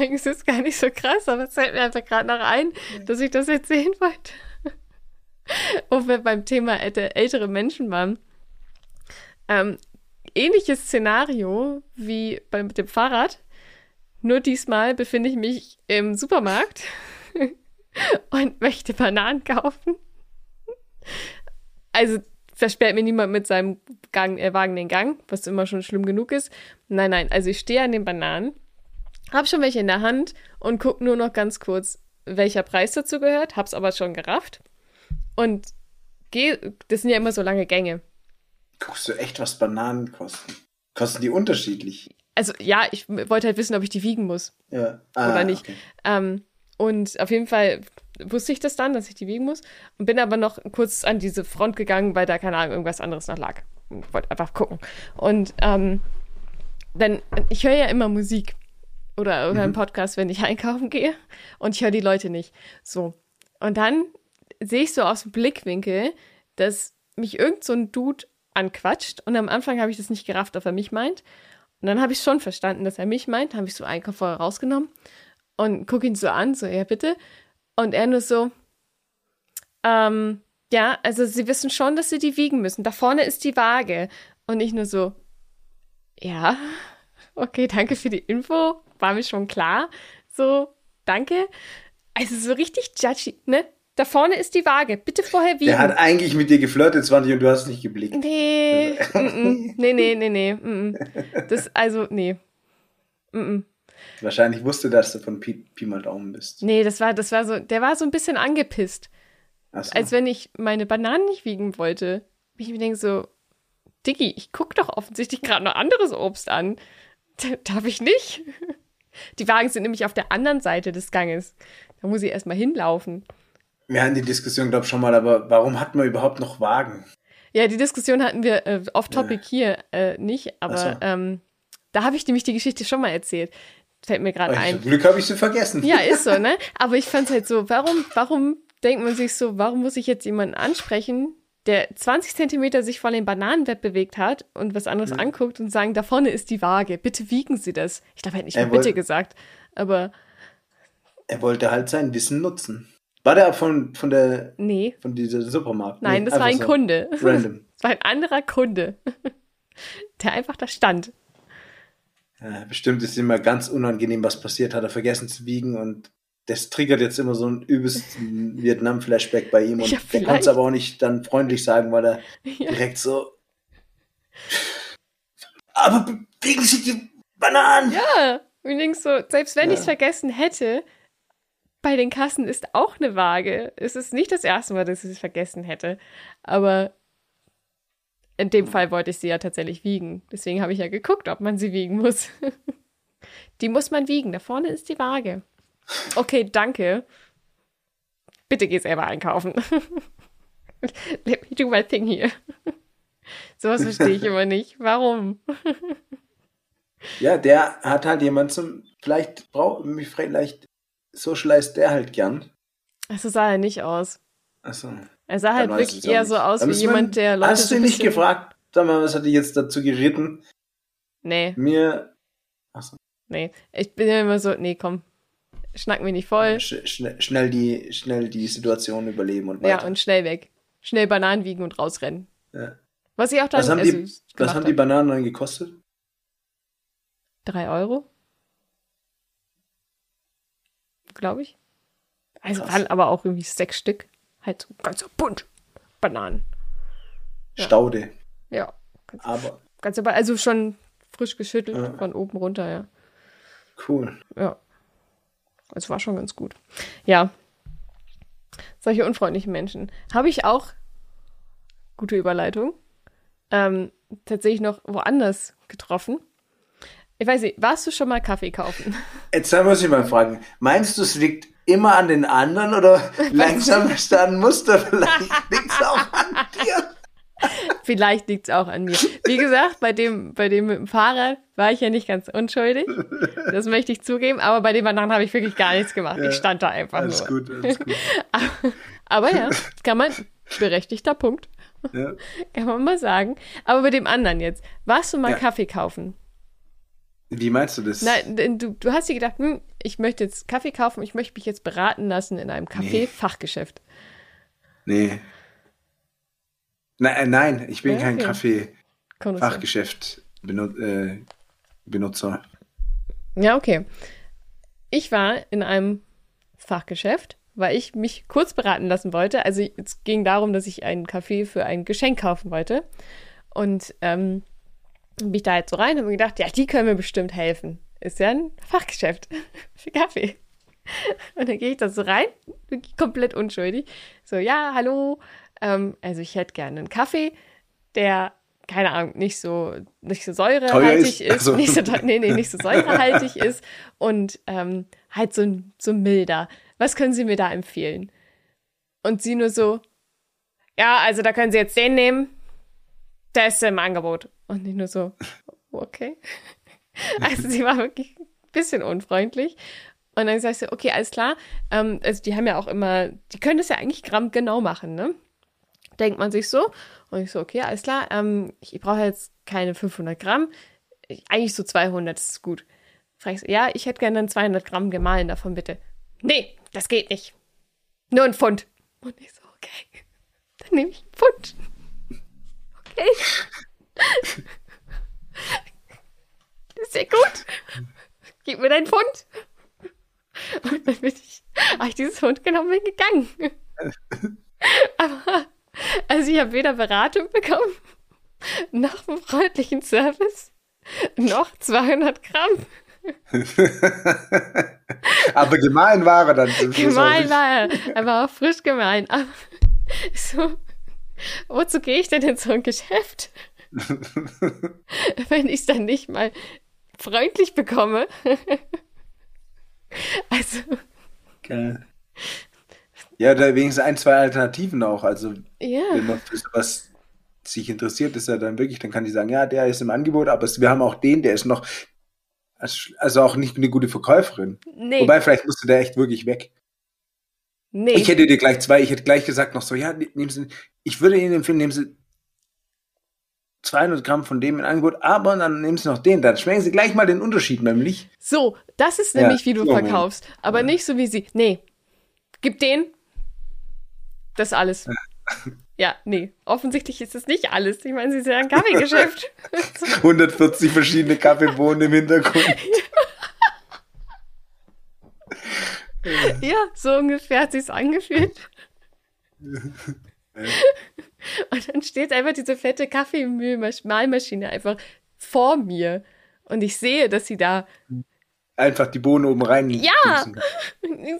Ist es gar nicht so krass, aber es fällt mir einfach gerade noch ein, dass ich das jetzt sehen wollte. *laughs* Wo wir beim Thema älte- ältere Menschen waren. Ähm, ähnliches Szenario wie beim mit dem Fahrrad. Nur diesmal befinde ich mich im Supermarkt *laughs* und möchte Bananen kaufen. Also versperrt mir niemand mit seinem Gang, äh, Wagen den Gang, was immer schon schlimm genug ist. Nein, nein, also ich stehe an den Bananen hab schon welche in der Hand und guck nur noch ganz kurz, welcher Preis dazu gehört. Hab's aber schon gerafft. Und geh, das sind ja immer so lange Gänge. Guckst du echt, was Bananen kosten? Kosten die unterschiedlich? Also ja, ich wollte halt wissen, ob ich die wiegen muss Ja. oder Ah, nicht. okay. Ähm, und auf jeden Fall wusste ich das dann, dass ich die wiegen muss. Und bin aber noch kurz an diese Front gegangen, weil da, keine Ahnung, irgendwas anderes noch lag. Und Wollte einfach gucken. Und ähm, dann, ich höre ja immer Musik oder, oder einen Podcast, wenn ich einkaufen gehe. Und ich höre die Leute nicht. So. Und dann sehe ich so aus dem Blickwinkel, dass mich irgend so ein Dude anquatscht. Und am Anfang habe ich das nicht gerafft, ob er mich meint. Und dann habe ich schon verstanden, dass er mich meint. Habe ich so einen Koffer rausgenommen und gucke ihn so an, so, ja, bitte. Und er nur so, ähm, ja, also sie wissen schon, dass sie die wiegen müssen. Da vorne ist die Waage. Und ich nur so, ja, *laughs* okay, danke für die Info. War mir schon klar. So, danke. Also so richtig judgy, ne? Da vorne ist die Waage. Bitte vorher wiegen. Der hat eigentlich mit dir geflirtet, Swantje, und du hast nicht geblickt. Nee, mm, nee, nee, nee, nee. mm. Das, also, nee. Mm. Wahrscheinlich wusste, dass du von Pi, Pi mal Daumen bist. Nee, das war, das war so, der war so ein bisschen angepisst. So. Als wenn ich meine Bananen nicht wiegen wollte. Ich mir denke so, Diggi, ich guck doch offensichtlich gerade noch anderes Obst an. D- Darf ich nicht? *laughs* Die Wagen sind nämlich auf der anderen Seite des Ganges. Da muss ich erstmal hinlaufen. Wir hatten die Diskussion, glaube ich, schon mal, aber warum hat man überhaupt noch Wagen? Ja, die Diskussion hatten wir äh, off-topic hier äh, nicht, aber so. ähm, da habe ich nämlich die Geschichte schon mal erzählt. Fällt mir gerade Oh, ein. Zum Glück habe ich sie vergessen. Ja, ist so, ne? *laughs* Aber ich fand's halt so, warum, warum denkt man sich so, warum muss ich jetzt jemanden ansprechen, der 20 Zentimeter sich von dem Bananenbett bewegt hat und was anderes anguckt und sagen, da vorne ist die Waage, bitte wiegen Sie das. Ich glaube, er hat nicht Er mal bitte gesagt, aber Er wollte halt sein Wissen nutzen. War der von, von der nee, von dieser Supermarkt? nein, Nee, das war ein Kunde. Random. *laughs* Es war ein anderer Kunde, *laughs* der einfach da stand. Ja, bestimmt ist ihm mal ganz unangenehm, was passiert, hat er vergessen zu wiegen und das triggert jetzt immer so ein übelsten *laughs* Vietnam-Flashback bei ihm und Ja, der kann es aber auch nicht dann freundlich sagen, weil er Ja. direkt so. Aber bewegen Sie die Bananen! Ja, und denkst so, selbst wenn Ja. ich es vergessen hätte, bei den Kassen ist auch eine Waage. Es ist nicht das erste Mal, dass ich es vergessen hätte. Aber in dem Fall wollte ich sie ja tatsächlich wiegen. Deswegen habe ich ja geguckt, ob man sie wiegen muss. *laughs* die muss man wiegen. Da vorne ist die Waage. Okay, danke. Bitte geh selber einkaufen. *laughs* Let me do my thing here. *laughs* Sowas verstehe ich immer nicht. Warum? Ja, der hat halt jemand zum. Vielleicht braucht mich vielleicht socialized der halt gern. So sah er nicht aus. Achso. Er sah halt wirklich eher so aus Da wie jemand, der Leute. Hast du ein nicht gefragt? Sag mal, was hat dich jetzt dazu geritten? Nee, Mir nee. Ich bin ja immer so, nee, komm. Schnack mich nicht voll. sch schnell, schnell, die, schnell die Situation überleben und Ja, weiter. und schnell weg. Schnell Bananen wiegen und rausrennen. Ja. Was ich auch dann Was haben also, die- Was haben die. Bananen dann gekostet? Drei Euro? Glaube ich. Also Krass. waren aber auch irgendwie sechs Stück. Halt so ganz bunt. Bananen. Ja. Staude. Ja. Ganz, Aber ganz aber, also schon frisch geschüttelt Ja. von oben runter, ja. cool. Ja. Es war schon ganz gut. Ja. Solche unfreundlichen Menschen. Habe ich auch, gute Überleitung, ähm, tatsächlich noch woanders getroffen. Ich weiß nicht, warst du schon mal Kaffee kaufen? *laughs* Jetzt muss ich mal fragen. Meinst du, es liegt immer an den anderen oder *laughs* langsam ist da ein Muster? Vielleicht *laughs* liegt es auch an dir. Vielleicht liegt es auch an mir. Wie gesagt, bei dem, bei dem mit dem Fahrrad war ich ja nicht ganz unschuldig. Das möchte ich zugeben. Aber bei dem anderen habe ich wirklich gar nichts gemacht. Ja. Ich stand da einfach Alles nur. gut, alles gut. Aber ja, kann man, berechtigter Punkt. Ja. Kann man mal sagen. Aber bei dem anderen jetzt, warst du mal Ja. Kaffee kaufen? Wie meinst du das? Nein, du, du hast dir gedacht, hm, ich möchte jetzt Kaffee kaufen, ich möchte mich jetzt beraten lassen in einem Kaffee-Fachgeschäft. Nee. Nein, äh, nein, ich bin Ja, kein okay. Konnoisseur. Kaffee-Benutzer. Ja, okay. Ich war in einem Fachgeschäft, weil ich mich kurz beraten lassen wollte. Also es ging darum, dass ich einen Kaffee für ein Geschenk kaufen wollte. Und ähm, bin ich da halt so rein und habe mir gedacht, ja, die können mir bestimmt helfen. Ist ja ein Fachgeschäft *laughs* für Kaffee. Und dann gehe ich da so rein, komplett unschuldig. So, ja, hallo. Ähm, also ich hätte gerne einen Kaffee, der, keine Ahnung, nicht so, nicht so säurehaltig ist. ist, Also- nicht so, *laughs* nee, nee, nicht so säurehaltig ist und ähm, halt so, so milder. Was können Sie mir da empfehlen? Und sie nur so, ja, also da können Sie jetzt den nehmen, der ist im Angebot. Und ich nur so, okay. *laughs* Also sie war wirklich ein bisschen unfreundlich. Und dann sag ich so, okay, alles klar. Ähm, also die haben ja auch immer, die können das ja eigentlich grammgenau machen, ne? Denkt man sich so. Und ich so, okay, alles klar. Ähm, ich brauche jetzt keine 500 Gramm. Ich, eigentlich so 200, das ist gut. Frag ich so, ja, ich hätte gerne dann 200 Gramm gemahlen davon, bitte. Nee, das geht nicht. Nur ein Pfund. Und ich so, okay. *laughs* Dann nehme ich einen Pfund. Okay. ist ja gut. Gib mir deinen Pfund. Und dann bin ich, habe ich dieses Pfund genommen bin gegangen. Aber, also ich habe weder Beratung bekommen, noch einen freundlichen Service, noch 200 Gramm. Aber gemahlen war er dann Gemahlen nicht. war er. Er war auch frisch gemahlen. Aber so, wozu gehe ich denn in so ein Geschäft? *laughs* Wenn ich es dann nicht mal freundlich bekomme. also, Geil. Ja, da wenigstens ein, zwei Alternativen auch. Also, ja. wenn man für sowas sich interessiert, ist er dann wirklich, dann kann die sagen, ja, der ist im Angebot, aber wir haben auch den, der ist noch, also auch nicht eine gute Verkäuferin. Nee, Wobei, vielleicht musste der echt wirklich weg. Nee. Ich hätte dir gleich zwei, ich hätte gleich gesagt noch so, ja, ne- nehmen Sie, ich würde Ihnen empfehlen, nehmen Sie 200 Gramm von dem in Angebot, aber dann nehmen Sie noch den, dann schmecken Sie gleich mal den Unterschied nämlich. So, das ist Ja, nämlich, wie du so, verkaufst. Aber nicht so wie sie. Nee, gib den. Das alles. *laughs* Ja, nee, offensichtlich ist es nicht alles. Ich meine, sie ist ja ein Kaffeegeschäft. *laughs* 140 verschiedene Kaffeebohnen im Hintergrund. *laughs* ja, so ungefähr hat sie es angefühlt. *laughs* Und dann steht einfach diese fette Kaffeemühlmaschine einfach vor mir. Und ich sehe, dass sie da. Einfach die Bohnen oben rein. Ja! *laughs*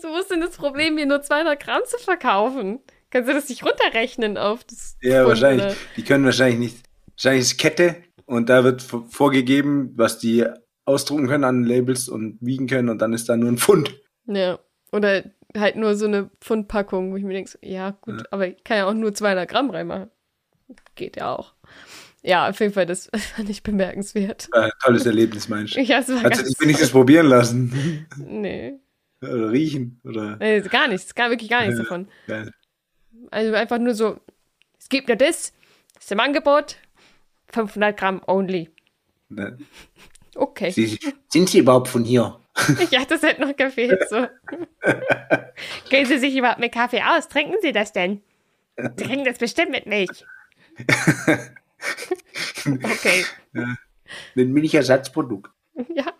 So, wo ist denn das Problem, mir nur 200 Gramm zu verkaufen? Kannst du das nicht runterrechnen auf das? Ja, Pfund, wahrscheinlich. Die können wahrscheinlich nicht. Wahrscheinlich ist Kette und da wird vorgegeben, was die ausdrucken können an Labels und wiegen können und dann ist da nur ein Pfund. Ja. Oder halt nur so eine Pfundpackung, wo ich mir denke, ja, gut, ja. aber ich kann ja auch nur 200 Gramm reinmachen. Geht ja auch. Ja, auf jeden Fall, das *laughs* fand ich bemerkenswert. Ja, tolles Erlebnis, meinst du? *laughs* Ja, es war Hast du dich wenigstens probieren lassen? *laughs* Nee. Oder riechen? Oder? Nee, gar nichts, gar, wirklich gar nichts davon. Geil. Also einfach nur so, es gibt ja das, das ist im Angebot, 500 Gramm only. Ne. Okay. Sie, sind Sie überhaupt von hier? *laughs* ja, das hätte noch gefehlt. So. *laughs* Kennen Sie sich überhaupt mit Kaffee aus? Trinken Sie das denn? *laughs* Sie trinken das bestimmt mit Milch. okay. Ja. Mit Milchersatzprodukt. Ja,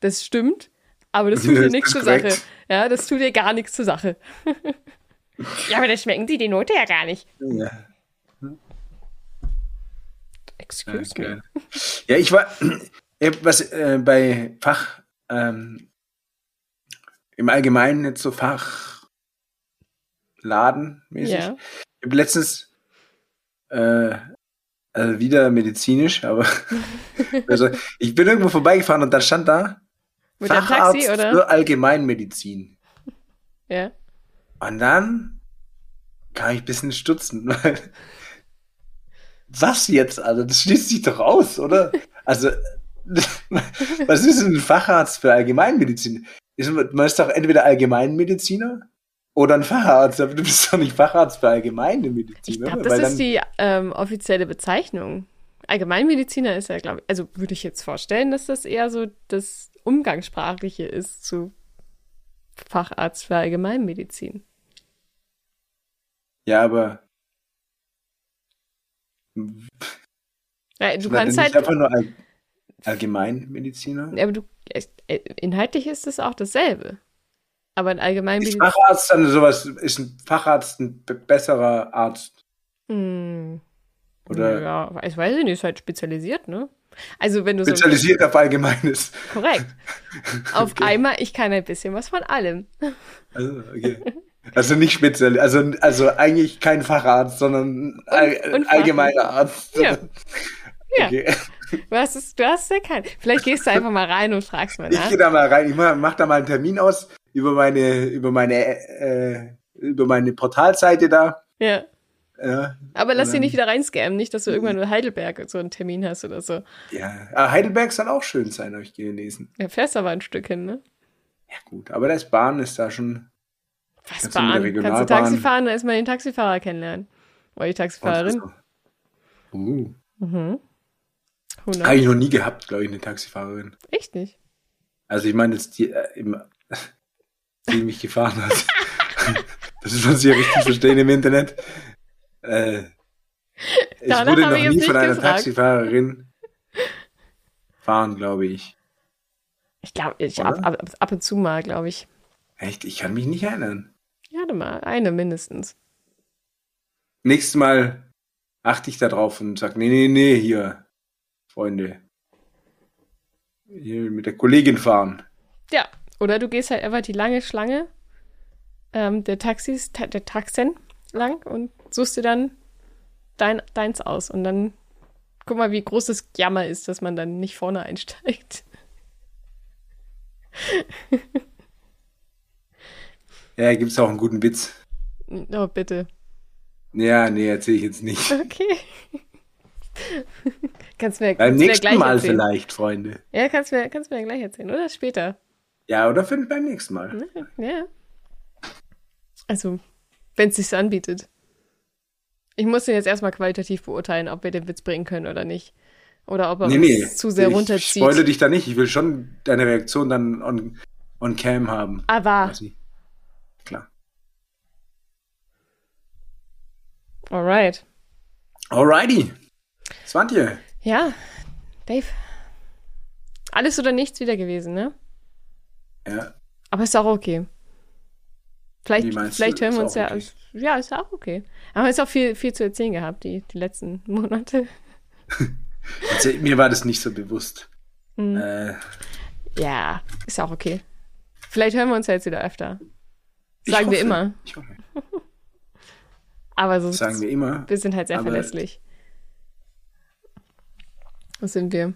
das stimmt. Aber das tut dir nichts zur Sache. Ja, das tut dir gar nichts zur Sache. ja, aber das schmecken die die Note ja gar nicht. Ja. Excuse okay. me. Ja, ich war was äh, bei Fach ähm, im Allgemeinen jetzt so Fachladenmäßig. Ja. Ich habe letztens äh, also wieder medizinisch, aber *laughs* also ich bin irgendwo vorbeigefahren und da stand da Mit Facharzt Taxi, oder? für Allgemeinmedizin. Ja. Und dann kam ich ein bisschen stutzen, weil was jetzt? Also das schließt sich doch aus, oder? *laughs* Also was ist denn ein Facharzt für Allgemeinmedizin? Ist, man ist doch entweder Allgemeinmediziner oder ein Facharzt. Aber du bist doch nicht Facharzt für allgemeine Medizin. Ich glaube, das ist die ähm, offizielle Bezeichnung. Allgemeinmediziner ist ja, glaube ich, also würde ich jetzt vorstellen, dass das eher so das Umgangssprachliche ist zu Facharzt für Allgemeinmedizin. Ja, aber. Ja, du kannst halt. einfach nur Allgemeinmediziner? Ja, aber du, äh, inhaltlich ist es auch dasselbe. Aber ein Allgemeinmediziner. Ist Facharzt dann sowas, ist ein Facharzt ein besserer Arzt? Hm. Oder? Ja, ich weiß nicht, ist halt spezialisiert, ne? Also wenn du spezialisiert so auf Allgemeines. Korrekt. *laughs* Auf okay. einmal, ich kann ein bisschen was von allem. Also, okay. Also nicht speziell, also, also eigentlich kein Facharzt, sondern all, allgemeiner Arzt. Ja. *laughs* ja. Okay. Du hast es, du hast ja keinen. Vielleicht gehst du einfach mal rein und fragst mal nach. Ich gehe da mal rein. Ich mach, mach, da mal einen Termin aus über meine, über meine, äh, über meine Portalseite da. Ja. Ja, Aber lass dich nicht wieder reinscammen, nicht, dass du irgendwann in Heidelberg so einen Termin hast oder so. Ja, aber Heidelberg soll auch schön sein, habe ich gelesen. Ja, fährst aber ein Stück hin, ne? Ja, gut, aber das Bahn ist da schon. Was Bahn? Kannst du Taxi fahren, da erstmal den Taxifahrer kennenlernen. Oder die Taxifahrerin. Uh. Mhm. Habe ich noch nie gehabt, glaube ich, eine Taxifahrerin. Echt nicht? Also ich meine jetzt die, äh, im, die mich gefahren hat. *laughs* das ist, was ich richtig verstehen im Internet. Äh, ich Danach wurde noch nie von einer gefragt. Taxifahrerin fahren, glaube ich. Ich glaube, ich ab, ab, ab, und zu mal, glaube ich. Echt? Ich kann mich nicht erinnern. Ja, mal, eine mindestens. Nächstes Mal achte ich da drauf und sag, nee, nee, nee, hier, Freunde. Hier mit der Kollegin fahren. Ja, oder du gehst halt einfach die lange Schlange ähm, der Taxis, ta der Taxen lang und suchst dir dann dein, deins aus. Und dann guck mal, wie groß das Jammer ist, dass man dann nicht vorne einsteigt. *laughs* ja, gibt es auch einen guten Witz. Oh, bitte. Ja, nee, erzähle ich jetzt nicht. Okay. *laughs* kannst mir, beim kannst nächsten mir Mal erzählen. vielleicht, Freunde. Ja, kannst mir, kannst mir gleich erzählen, oder später. Ja, oder für, beim nächsten Mal. Ja. Also, wenn es sich anbietet. Ich muss den jetzt erstmal qualitativ beurteilen, ob wir den Witz bringen können oder nicht. Oder ob er nee, uns nee. zu sehr ich runterzieht. Ich spoilere dich da nicht. Ich will schon deine Reaktion dann on, on cam haben. Aber. Klar. Alright. Alrighty. Swantje. Ja, Dave. Alles oder nichts wieder gewesen, ne? Ja. Aber ist auch okay. Vielleicht, vielleicht du? hören wir uns ja. okay. Ja, ist auch okay. Aber es ist auch viel, viel zu erzählen gehabt, die, die letzten *laughs* Monate. *laughs* Mir war das nicht so bewusst. Hm. Äh, Ja, ist auch okay. Vielleicht hören wir uns ja jetzt wieder öfter. Sagen wir hoffe. immer. Ich hoffe. *laughs* Aber sonst, Sagen wir immer. wir sind halt sehr verlässlich. Was sind wir?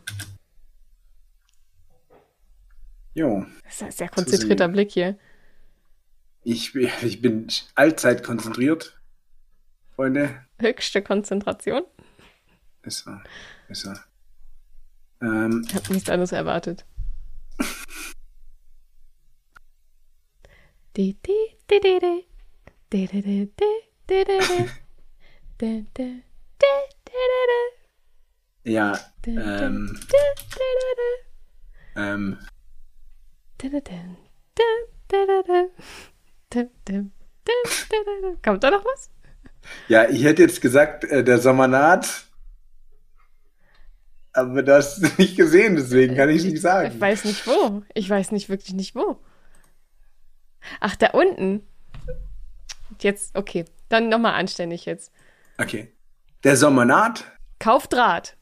Jo. Das ist ein sehr konzentrierter. Blick hier. Ich, ich bin allzeit konzentriert. Freunde. Höchste Konzentration. Ist so. Ist so. Ähm, Ich habe nichts anderes erwartet. Di, di, di, di, di. Di, di, di, di, di, di, di. Di, di, di, di, di, ja. Ähm, ähm. Kommt da noch was? ja, ich hätte jetzt gesagt, äh, der Sommer naht. Aber es nicht gesehen, deswegen kann ich es nicht Ich sagen. weiß nicht wo. Ich weiß nicht wirklich nicht wo. Ach, da unten. Jetzt, okay. Dann nochmal anständig jetzt. Okay. Der Sommer naht. Kauf Draht.